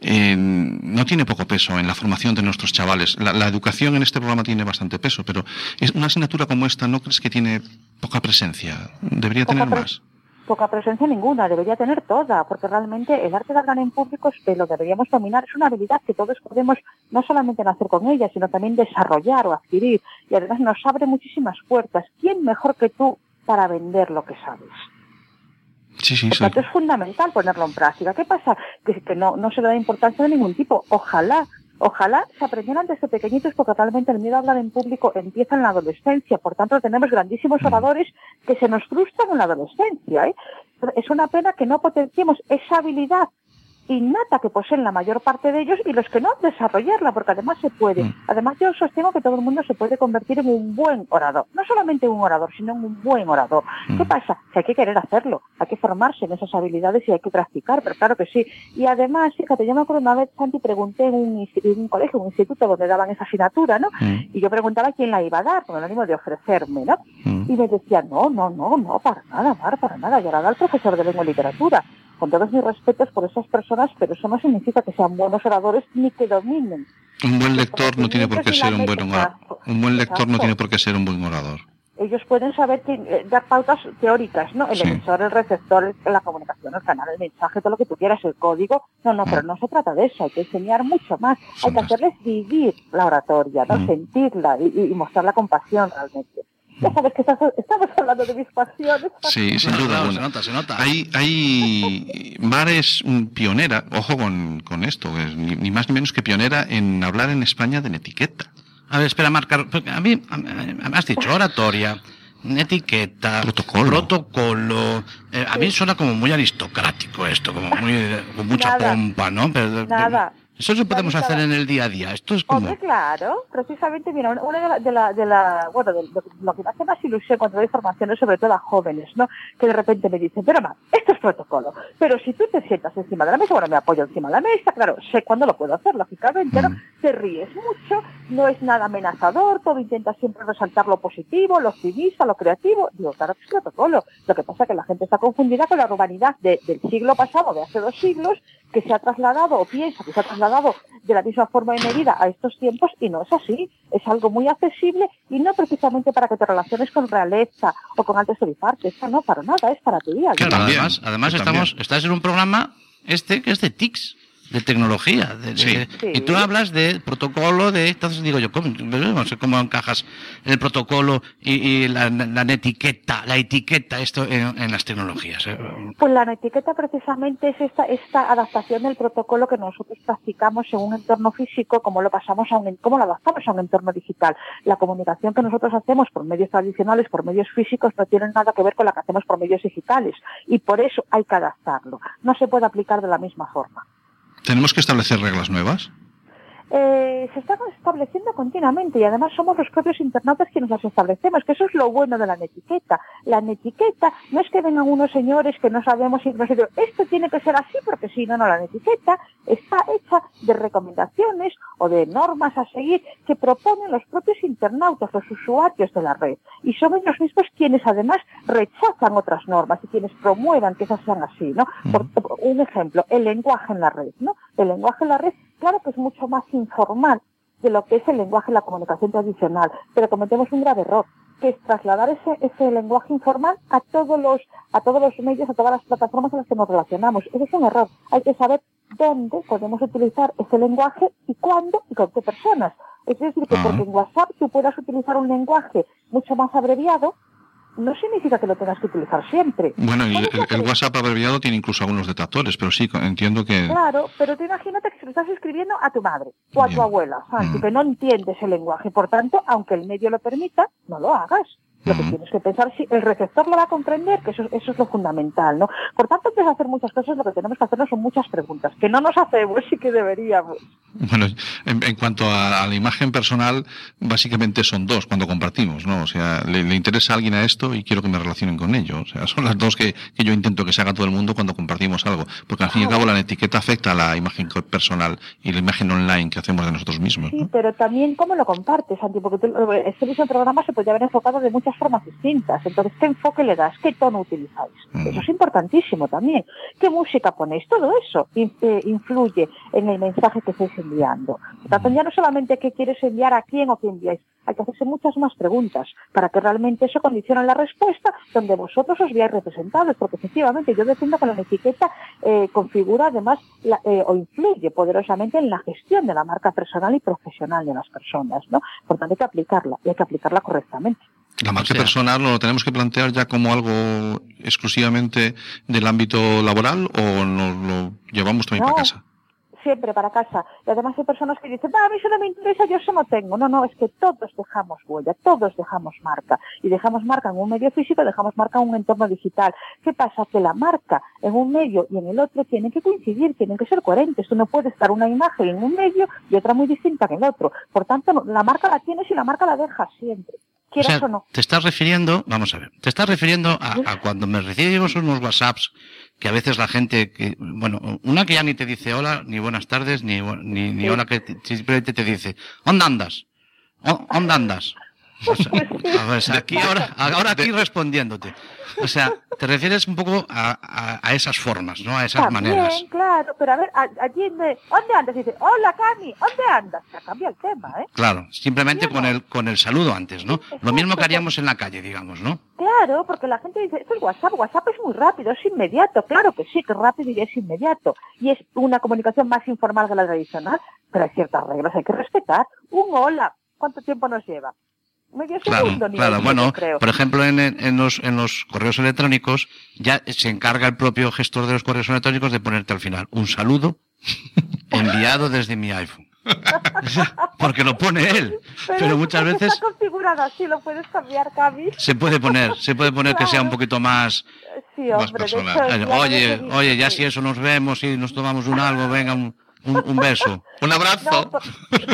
Eh, no tiene poco peso en la formación de nuestros chavales. La, la educación en este programa tiene bastante peso, pero es una asignatura como esta, ¿no crees que tiene poca presencia? Debería tener pre- más. poca presencia ninguna, debería tener toda, porque realmente el arte de hablar en público es que lo deberíamos dominar, es una habilidad que todos podemos no solamente nacer con ella, sino también desarrollar o adquirir, y además nos abre muchísimas puertas. ¿Quién mejor que tú para vender lo que sabes? Sí, sí, Por sí. tanto, es fundamental ponerlo en práctica. ¿Qué pasa? Que, que no, no se le da importancia de ningún tipo. Ojalá, ojalá se aprendieran desde pequeñitos porque realmente el miedo a hablar en público empieza en la adolescencia. Por tanto, tenemos grandísimos oradores que se nos frustran en la adolescencia. ¿eh? Es una pena que no potenciemos esa habilidad innata que poseen la mayor parte de ellos y los que no desarrollarla, porque además se puede. Además, yo sostengo que todo el mundo se puede convertir en un buen orador. No solamente un orador, sino en un buen orador. ¿Qué pasa? Que hay que querer hacerlo, hay que formarse en esas habilidades y hay que practicar, pero claro que sí. Y además, fíjate, yo me acuerdo una vez, Santi, pregunté en un, insti- en un colegio, un instituto donde daban esa asignatura, ¿no? Y yo preguntaba quién la iba a dar, con el ánimo de ofrecerme, ¿no? Y me decían, no, no, no, no, para nada, Mar, para nada. Yo la da el profesor de lengua y literatura. Con todos mis respetos por esas personas, pero eso no significa que sean buenos oradores ni que dominen. Un buen lector no tiene por qué ser un buen orador. Un buen lector no tiene por qué ser un buen orador. Ellos pueden saber que, eh, dar pautas teóricas, ¿no? El emisor, el receptor, el- la comunicación, el canal, el mensaje, todo lo que tú quieras, el código. No, no, pero no se trata de eso. Hay que enseñar mucho más. Hay que hacerles vivir la oratoria, ¿no? Sentirla y, y mostrar la compasión realmente. Ya sabes que estás- estamos hablando de mis pasiones. Sí, sin duda. bueno. se nota, se nota. Hay, hay, Mar es un pionera, ojo con, con esto, es ni, ni más ni menos que pionera en hablar en España de etiqueta. A ver, espera, Marca, porque a mí me has dicho oratoria, etiqueta, protocolo. eh, a mí suena como muy aristocrático esto, como muy con mucha Nada. pompa, ¿no? Pero, Nada. Eso lo podemos hacer en el día a día. Esto es como Hombre, claro, precisamente, mira, una- de la, de la, de la- bueno, de lo, lo que me hace más ilusión cuando doy formaciones, sobre todo a jóvenes, ¿no? Que de repente me dicen, pero ma, esto es protocolo, pero si tú te sientas encima de la mesa, bueno, me apoyo encima de la mesa, claro, sé cuándo lo puedo hacer, lógicamente, ¿no? Te ríes mucho, no es nada amenazador, todo intenta siempre resaltar lo positivo, lo optimista, lo creativo, digo, claro que es protocolo, lo que pasa es que la gente está confundida con la urbanidad de- del siglo pasado, de hace dos siglos, que se ha trasladado o piensa que se ha trasladado de la misma forma y medida a estos tiempos y no es así. Es algo muy accesible y no precisamente para que te relaciones con realeza o con altos edifartes. Esto no, para nada, es para tu día. Claro, además, además estamos, estás en un programa este que es de TICs, de tecnología. de- de- Sí. Y tú hablas de protocolo, de entonces digo yo, ¿cómo, no sé cómo encajas el protocolo y, y la, la etiqueta, la etiqueta esto en, en las tecnologías. eh? Pues la etiqueta precisamente es esta, esta adaptación del protocolo que nosotros practicamos en un entorno físico, como lo pasamos a un, cómo lo adaptamos a un entorno digital. La comunicación que nosotros hacemos por medios tradicionales, por medios físicos, no tiene nada que ver con la que hacemos por medios digitales. Y por eso hay que adaptarlo. No se puede aplicar de la misma forma. ¿Tenemos que establecer reglas nuevas? Eh, se están estableciendo continuamente y además somos los propios internautas quienes las establecemos, que eso es lo bueno de la netiqueta. La netiqueta no es que vengan unos señores que no sabemos si nos dicen, esto tiene que ser así porque si no, no, la netiqueta está hecha de recomendaciones o de normas a seguir que proponen los propios internautas, los usuarios de la red. Y son ellos mismos quienes además rechazan otras normas y quienes promuevan que esas sean así, ¿no? Por un ejemplo, el lenguaje en la red, ¿no? El lenguaje en la red, claro que es mucho más informal de lo que es el lenguaje en la comunicación tradicional, pero cometemos un grave error, que es trasladar ese, ese lenguaje informal a todos los, a todos los medios, a todas las plataformas en las que nos relacionamos. Ese es un error. Hay que saber dónde podemos utilizar ese lenguaje y cuándo y con qué personas. Es decir, que porque en WhatsApp tú puedas utilizar un lenguaje mucho más abreviado, no significa que lo tengas que utilizar siempre. Bueno, y el, el WhatsApp abreviado tiene incluso algunos detractores, pero sí, entiendo que... Claro, pero tú imagínate que se lo estás escribiendo a tu madre o a tu abuela, que no entiende ese lenguaje. Por tanto, aunque el medio lo permita, no lo hagas. Lo que tienes que pensar si el receptor lo va a comprender, que eso, eso es lo fundamental, ¿no? Por tanto, antes de hacer muchas cosas, lo que tenemos que hacernos son muchas preguntas, que no nos hacemos y que deberíamos. Bueno, en, en cuanto a, a la imagen personal, básicamente son dos cuando compartimos, ¿no? O sea, le, le interesa a alguien a esto y quiero que me relacionen con ello. O sea, son las dos que, que yo intento que se haga todo el mundo cuando compartimos algo. Porque al fin y al cabo la etiqueta afecta a la imagen personal y la imagen online que hacemos de nosotros mismos. Sí, pero también cómo lo compartes, Santi, porque tú- este mismo programa se podría haber enfocado de muchas formas distintas. Entonces, ¿qué enfoque le das? ¿Qué tono utilizáis? Eso es importantísimo también. ¿Qué música ponéis? Todo eso eh, influye en el mensaje que estáis enviando. Por tanto, ya no solamente qué quieres enviar a quién o qué enviáis, hay que hacerse muchas más preguntas para que realmente eso condicione la respuesta donde vosotros os veáis representados, porque efectivamente yo defiendo que la etiqueta eh, configura además la- eh, o influye poderosamente en la gestión de la marca personal y profesional de las personas, ¿no? Por tanto hay que aplicarla y hay que aplicarla correctamente. La marca personal lo tenemos que plantear ya como algo exclusivamente del ámbito laboral o nos lo llevamos también No. para casa. siempre para casa. Y además hay personas que dicen, "Ah, a mí eso no me interesa, yo eso no tengo. No, no, es que todos dejamos huella, todos dejamos marca. Y dejamos marca en un medio físico, dejamos marca en un entorno digital. ¿Qué pasa? Que la marca en un medio y en el otro tienen que coincidir, tienen que ser coherentes. Tú no puedes dar una imagen en un medio y otra muy distinta en el otro. Por tanto, la marca la tienes y la marca la dejas siempre. O Quieras sea, o no. te estás refiriendo, vamos a ver, te estás refiriendo a, a cuando me recibimos unos WhatsApps que a veces la gente, que, bueno, una que ya ni te dice hola, ni buenas tardes, ni, ni, ni Sí. hola, que te- simplemente te dice, ¿dónde andas? ¿Ó- ¿Dónde andas? O sea, o sea, aquí ahora, ahora aquí respondiéndote. O sea, te refieres un poco a, a- a esas formas, ¿no? A esas También, maneras. claro, pero a ver, allí me, ¿dónde andas? Y dice, hola Cami, ¿dónde andas? Cambia el tema, ¿eh? Claro, simplemente con el, con el saludo antes, ¿no? Lo mismo que haríamos en la calle, digamos, ¿no? Claro, porque la gente dice, esto es WhatsApp, WhatsApp es muy rápido, es inmediato, claro que sí, que rápido y es inmediato. Y es una comunicación más informal que la tradicional, pero hay ciertas reglas, hay que respetar. Un hola, ¿cuánto tiempo nos lleva? Medio Claro, segundo, ni claro. Bueno, creo. por ejemplo, en, en los, en los correos electrónicos ya se encarga el propio gestor de los correos electrónicos de ponerte al final un saludo enviado desde mi iPhone. Porque lo pone él. Pero muchas veces Está configurado así, lo puedes cambiar, Cami. se puede poner, se puede poner que sea un poquito más, Sí, más hombre, personal. hecho, Oye, oye, ya sí. si eso nos vemos y nos tomamos un algo, venga, un, un, un beso. Un abrazo. No, por-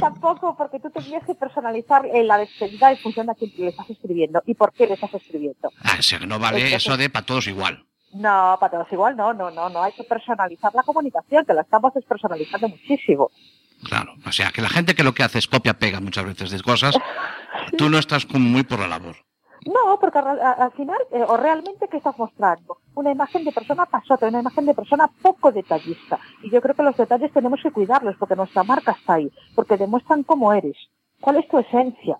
tampoco, porque tú tendrías que personalizar eh, la despedida en función de a quién le estás escribiendo y por qué le estás escribiendo. Ah, o sea, que no vale Entonces- eso de para todos igual. No, para todos igual, no, no, no, no, hay que personalizar la comunicación, que la estamos despersonalizando muchísimo. Claro, o sea, que la gente que lo que hace es copia-pega muchas veces de cosas, tú no estás como muy por la labor. No, porque al, final, eh, o realmente, ¿qué estás mostrando? Una imagen de persona pasota, una imagen de persona poco detallista. Y yo creo que los detalles tenemos que cuidarlos, porque nuestra marca está ahí, porque demuestran cómo eres, cuál es tu esencia,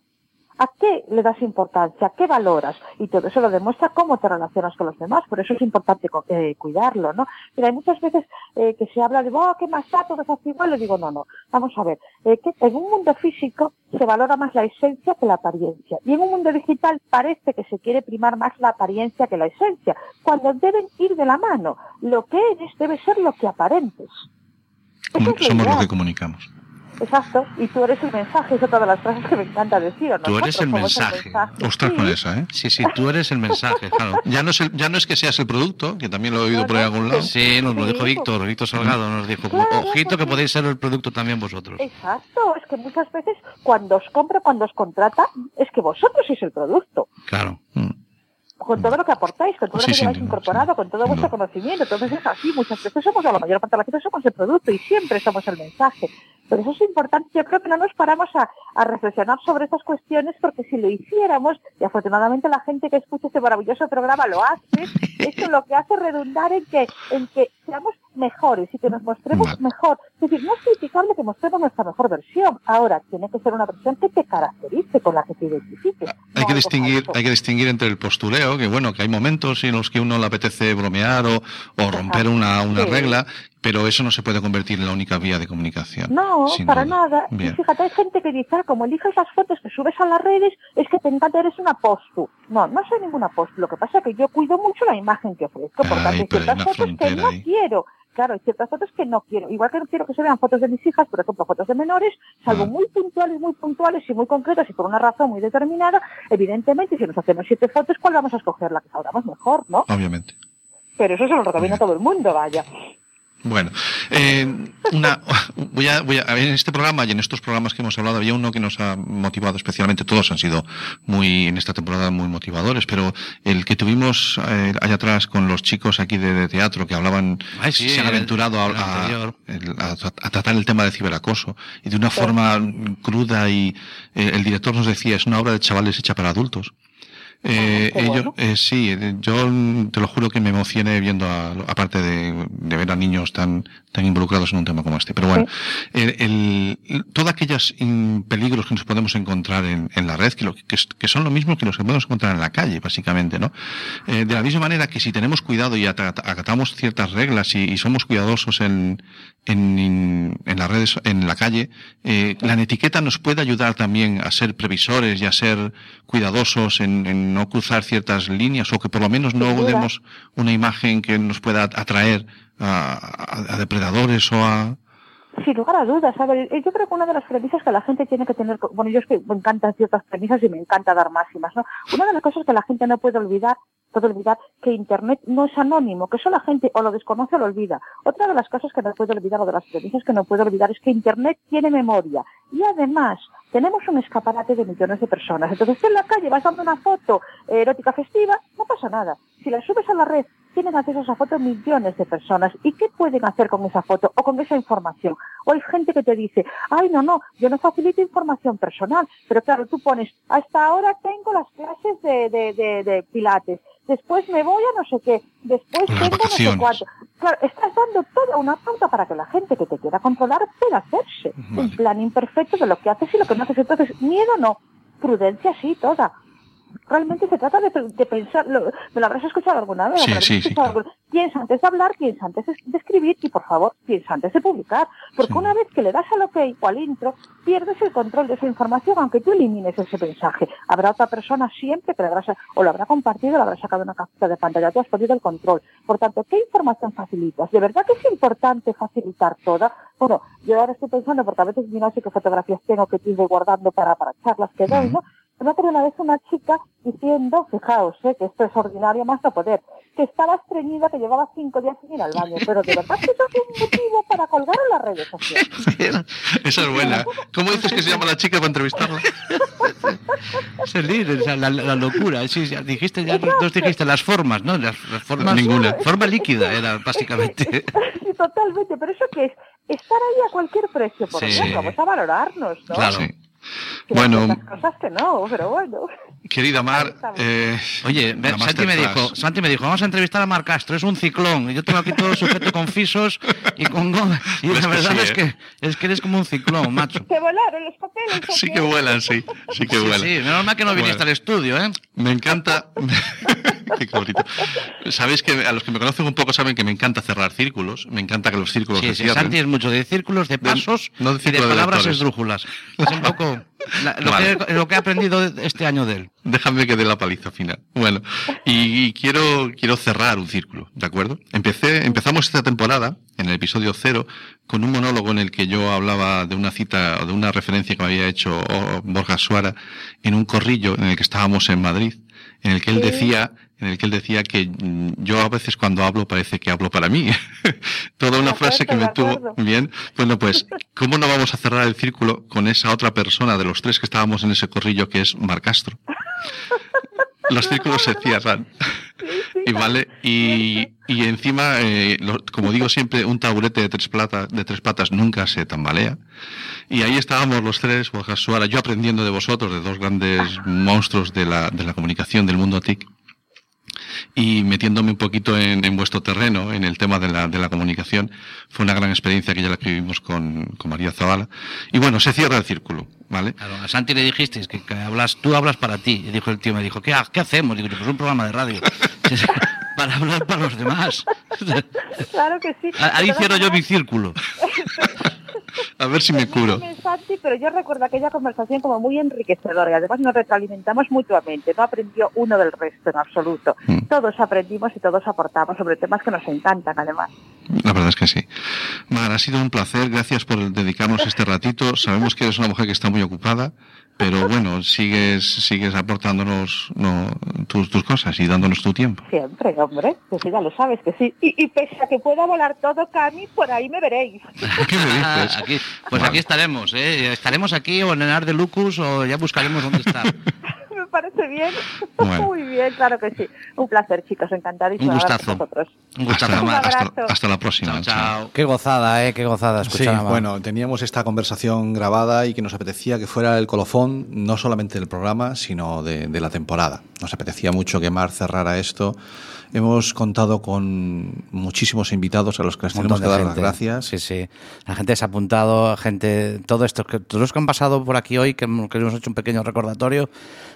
a qué le das importancia, a qué valoras, y todo eso lo demuestra cómo te relacionas con los demás, por eso es importante eh, cuidarlo, ¿no? Pero hay muchas veces eh, que se habla de, oh, qué más así igual, le digo, no, no, vamos a ver, eh, que en un mundo físico se valora más la esencia que la apariencia, y en un mundo digital parece que se quiere primar más la apariencia que la esencia, cuando deben ir de la mano, lo que eres debe ser lo que aparentes. Somos lo que comunicamos. Exacto, y tú eres el mensaje, es otra de las frases que me encanta decir. ¿o Tú eres el mensaje. Ostras Sí. con esa, ¿eh? Sí, sí, tú eres el mensaje, claro. Ya no, es el- ya no es que seas el producto, que también lo he oído por ahí algún lado. Sí, nos lo Sí. dijo Víctor, Víctor Salgado nos dijo, Claro, ojito que podéis ser el producto también vosotros. Exacto, es que muchas veces cuando os compra, cuando os contrata, es que vosotros sois el producto. Claro. Con todo lo que aportáis, con todo Sí, lo que lleváis duda, incorporado, con todo vuestro conocimiento. Entonces es así, muchas veces somos, o la mayor parte de las veces somos el producto y siempre somos el mensaje. Por eso es importante, yo creo que no nos paramos a, a reflexionar sobre estas cuestiones porque si lo hiciéramos, y afortunadamente la gente que escucha este maravilloso programa lo hace, eso lo que hace redundar en que, en que seamos mejores y que nos mostremos mejor. Es decir, no es criticable que mostremos nuestra mejor versión. Ahora, tiene que ser una versión que te caracterice, con la que te identifiques. Hay que distinguir, hay que distinguir entre el postureo, que bueno, que hay momentos en los que uno le apetece bromear o, o romper una, una Sí. regla, pero eso no se puede convertir en la única vía de comunicación. No, para duda. nada. Bien. Y fíjate, hay gente que dice, "Ah, como eliges las fotos que subes a las redes, es que te encanta, eres una postu. No, no soy ninguna postu. Lo que pasa es que yo cuido mucho la imagen que ofrezco. Por tanto, ciertas fotos que no quiero. Claro, hay ciertas fotos que no quiero. Igual que no quiero que se vean fotos de mis hijas, por ejemplo, fotos de menores, Ah. salvo muy puntuales, muy puntuales y muy concretas y por una razón muy determinada. Evidentemente, si nos hacemos siete fotos, ¿cuál vamos a escoger? La que sabramos mejor, ¿no? Obviamente. Pero eso se lo recomiendo a todo el mundo, vaya. Bueno, eh, una, voy a, voy a, en este programa y en estos programas que hemos hablado había uno que nos ha motivado especialmente, todos han sido muy, en esta temporada muy motivadores, pero el que tuvimos eh, allá atrás con los chicos aquí de, de teatro que hablaban, Ay, sí, se han aventurado el a tratar el tema de ciberacoso y de una forma cruda y eh, el director nos decía, es una obra de chavales hecha para adultos. Eh, ellos, bueno. eh, sí, eh, yo te lo juro que me emocioné viendo, a- aparte de, de ver a niños tan, tan involucrados en un tema como este. Pero bueno, el, el- todos aquellos in- peligros que nos podemos encontrar en, en la red, que, lo- que, son lo mismo que los que podemos encontrar en la calle, básicamente, ¿no? Eh, de la misma manera que si tenemos cuidado y ata- acatamos ciertas reglas y, y somos cuidadosos en, en, en las redes, en la calle, eh, la etiqueta nos puede ayudar también a ser previsores y a ser cuidadosos en, en no cruzar ciertas líneas o que por lo menos no Sin duda. demos una imagen que nos pueda atraer a, a- a depredadores o a... Sin lugar a dudas, a ver, yo creo que una de las premisas que la gente tiene que tener, bueno, yo es que me encantan ciertas premisas y me encanta dar máximas, ¿no? Una de las cosas que la gente no puede olvidar, puede olvidar que Internet no es anónimo, que eso la gente o lo desconoce o lo olvida. Otra de las cosas que no puede olvidar o de las premisas que no puede olvidar es que Internet tiene memoria y además tenemos un escaparate de millones de personas. Entonces, tú en la calle vas dando una foto erótica festiva, no pasa nada. Si la subes a la red, tienen acceso a esa foto millones de personas. ¿Y qué pueden hacer con esa foto o con esa información? O hay gente que te dice, ay, no, no, yo no facilito información personal. Pero claro, tú pones, hasta ahora tengo las clases de, de, de, de pilates. Después me voy a no sé qué. Después Las tengo no sé cuánto. Claro, estás dando toda una pauta para que la gente que te quiera controlar pueda hacerse un plan imperfecto de lo que haces y lo que no haces. Entonces, miedo no, prudencia sí, toda. Realmente se trata de, de pensar, lo- me lo habrás escuchado alguna vez, Sí, habrás sí, escuchado alguna- piensa antes de hablar, piensa antes de escribir y por favor, piensa antes de publicar. Porque una vez que le das al ok o al intro, pierdes el control de esa información, aunque tú elimines ese mensaje. Habrá otra persona siempre que le habrá, sa- o lo habrá compartido, le habrá sacado una captura de pantalla, tú has perdido el control. Por tanto, ¿qué información facilitas? ¿De verdad que es importante facilitar toda? Bueno, yo ahora estoy pensando, porque a veces yo no sé qué fotografías tengo que ir guardando para, para charlas que doy, ¿no? Acuerdo una vez una chica diciendo, fijaos, eh, que esto es ordinario más no poder, que estaba estreñida, que llevaba cinco días sin ir al baño, pero de verdad que eso es un motivo para colgar en las redes sociales. Esa es buena. ¿Cómo dices que se llama la chica para entrevistarla? Servir, o sea, la, la locura. Sí, ya dijiste, ya nos dijiste las formas, ¿no? Las, las formas. Ninguna. Forma líquida era básicamente. Sí, totalmente, pero eso que es estar ahí a cualquier precio, por Sí. ejemplo, vamos a valorarnos, ¿no? Claro. Sí. Bueno, cosas que no, pero bueno. Querida Mar, eh, Oye, Santi me dijo, Santi me dijo, vamos a entrevistar a Mar Castro, es un ciclón. Y yo tengo aquí todo sujeto con fisos y con goma. Y la que verdad sí, es ¿eh? que es que eres como un ciclón, macho. Se volaron los papeles. Sí que vuelan, sí. Sí que Sí, vuelan. sí, menos mal que no viniste Bueno. al estudio, ¿eh? Me encanta. Qué bonito. Sabéis que a los que me conocen un poco saben que me encanta cerrar círculos. Me encanta que los círculos Sí, se sí, cierren. Santi es mucho de círculos, de pasos no de y de palabras esdrújulas. Es un poco la- lo, Vale. que, lo que he aprendido este año de él. Déjame que dé la paliza final. Bueno, y, y quiero, quiero cerrar un círculo, ¿de acuerdo? Empecé, empezamos esta temporada, en el episodio cero, con un monólogo en el que yo hablaba de una cita o de una referencia que me había hecho oh, Borja Suara en un corrillo en el que estábamos en Madrid, en el que él decía, en el que él decía que mm, yo a veces cuando hablo parece que hablo para mí. Toda una frase que me tuvo bien. Bueno, pues, ¿cómo no vamos a cerrar el círculo con esa otra persona de los tres que estábamos en ese corrillo que es Mar Castro? los círculos se cierran. Y vale, y, y encima, eh, lo- como digo siempre, un taburete de tres, plata, de tres patas nunca se tambalea. Y ahí estábamos los tres, Borja Suara, yo aprendiendo de vosotros, de dos grandes monstruos de la, de la comunicación del mundo TIC, y metiéndome un poquito en, en vuestro terreno, en el tema de la, de la comunicación. Fue una gran experiencia que ya la que vivimos con, con María Zavala. Y bueno, se cierra el círculo, ¿vale? Claro, a Santi le dijiste que, que hablas, tú hablas para ti. Y dijo el tío, me dijo, ¿qué, ha- qué hacemos? Digo, pues un programa de radio. para hablar para los demás. Claro que sí. Ahí cierro yo mi círculo. A ver si me curo. Santi, pero yo recuerdo aquella conversación como muy enriquecedora y además nos retroalimentamos mutuamente. No aprendió uno del resto en absoluto. Mm. Todos aprendimos y todos aportamos sobre temas que nos encantan, además. La verdad es que sí. Mar, ha sido un placer. Gracias por dedicarnos este ratito. Sabemos que eres una mujer que está muy ocupada, pero bueno, sigues, sigues aportándonos no, tus, tus cosas y dándonos tu tiempo. Siempre, hombre, que sí, ya lo sabes que sí. Y, y pese a que pueda volar todo, Cami, por ahí me veréis. Ah, aquí, pues aquí estaremos, ¿eh? Estaremos aquí o en el Ar de Lucus o ya buscaremos dónde estar. parece bien. Bueno. Muy bien, claro que sí. Un placer, chicos, encantadísimo Un gustazo. con vosotros. Un gustazo. Un Hasta, abrazo. hasta la próxima. Chao. Qué gozada, ¿eh? Qué gozada Sí, a bueno, teníamos esta conversación grabada y que nos apetecía que fuera el colofón no solamente del programa, sino de, de la temporada. Nos apetecía mucho que Mar cerrara esto. Hemos contado con muchísimos invitados a los que les tenemos que dar de las gente. gracias. Sí, sí. La gente se ha apuntado, gente, todo esto, que todos los que han pasado por aquí hoy, que, que hemos hecho un pequeño recordatorio,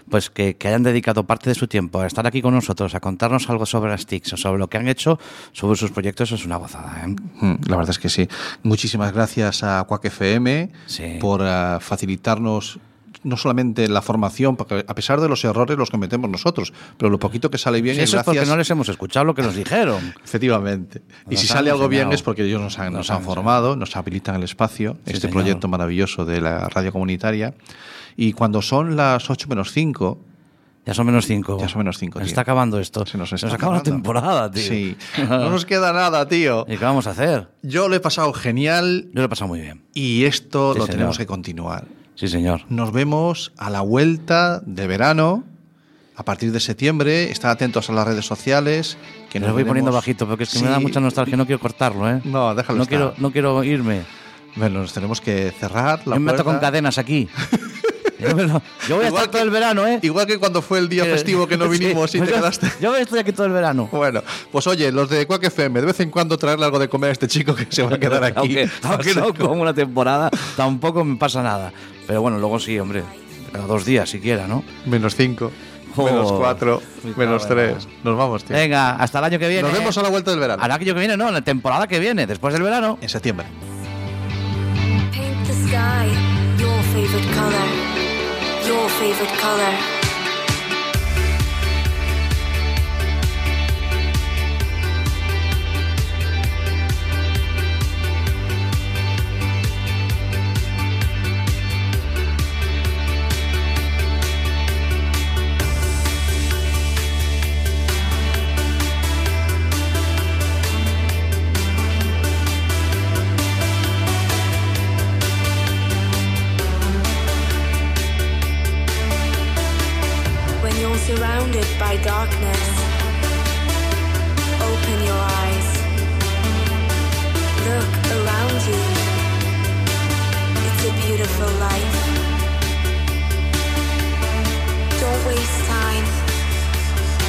pues que, que hayan dedicado parte de su tiempo a estar aquí con nosotros, a contarnos algo sobre las TICs o sobre lo que han hecho, sobre sus proyectos, es una gozada. ¿eh? Mm, La verdad es que sí. Muchísimas gracias a Quack FM por ah, facilitarnos no solamente la formación, porque a pesar de los errores los cometemos nosotros, pero lo poquito que sale bien Sí, es eso es gracias porque no les hemos escuchado lo que nos dijeron. Efectivamente. Y si sale algo bien es porque ellos nos han, nos Nos han han formado, nos habilitan el espacio, Sí, este señor. proyecto maravilloso de la radio comunitaria. Y cuando son las 8 menos 5... Ya son menos 5. Ya son menos 5. Se está acabando esto. Se nos, está nos acaba la acabando. temporada, tío. Sí. No nos queda nada, tío. ¿Y qué vamos a hacer? Yo lo he pasado genial. Yo lo he pasado muy bien. Y esto Sí, lo señor. tenemos que continuar. Sí, señor. Nos vemos a la vuelta de verano. A partir de septiembre, estad atentos a las redes sociales. Que Me nos lo voy poniendo veremos- bajito porque es que Sí. me da mucha nostalgia, no quiero cortarlo, ¿eh? No, déjalo No estar. quiero, no quiero irme. Bueno, nos tenemos que cerrar la Yo me meto puerta. con cadenas aquí. yo, me lo- yo voy a estar todo el verano, ¿eh? Igual que cuando fue el día Que- festivo que no Sí, vinimos y pues te yo- quedaste. Yo estoy aquí todo el verano. Bueno, pues oye, los de Quack FM, de vez en cuando traerle algo de comer a este chico que se va a quedar aquí. aunque, aunque no como una temporada, tampoco me pasa nada. Pero bueno, luego sí, hombre. Cada dos días siquiera, ¿no? Menos cinco, Oh, menos cuatro, me menos tres. Nos vamos, tío. Venga, hasta el año que viene. Nos vemos ¿eh? a la vuelta del verano. Al año que viene, no, en la temporada que viene, después del verano. En septiembre. Paint the sky your favorite color. Your favorite color.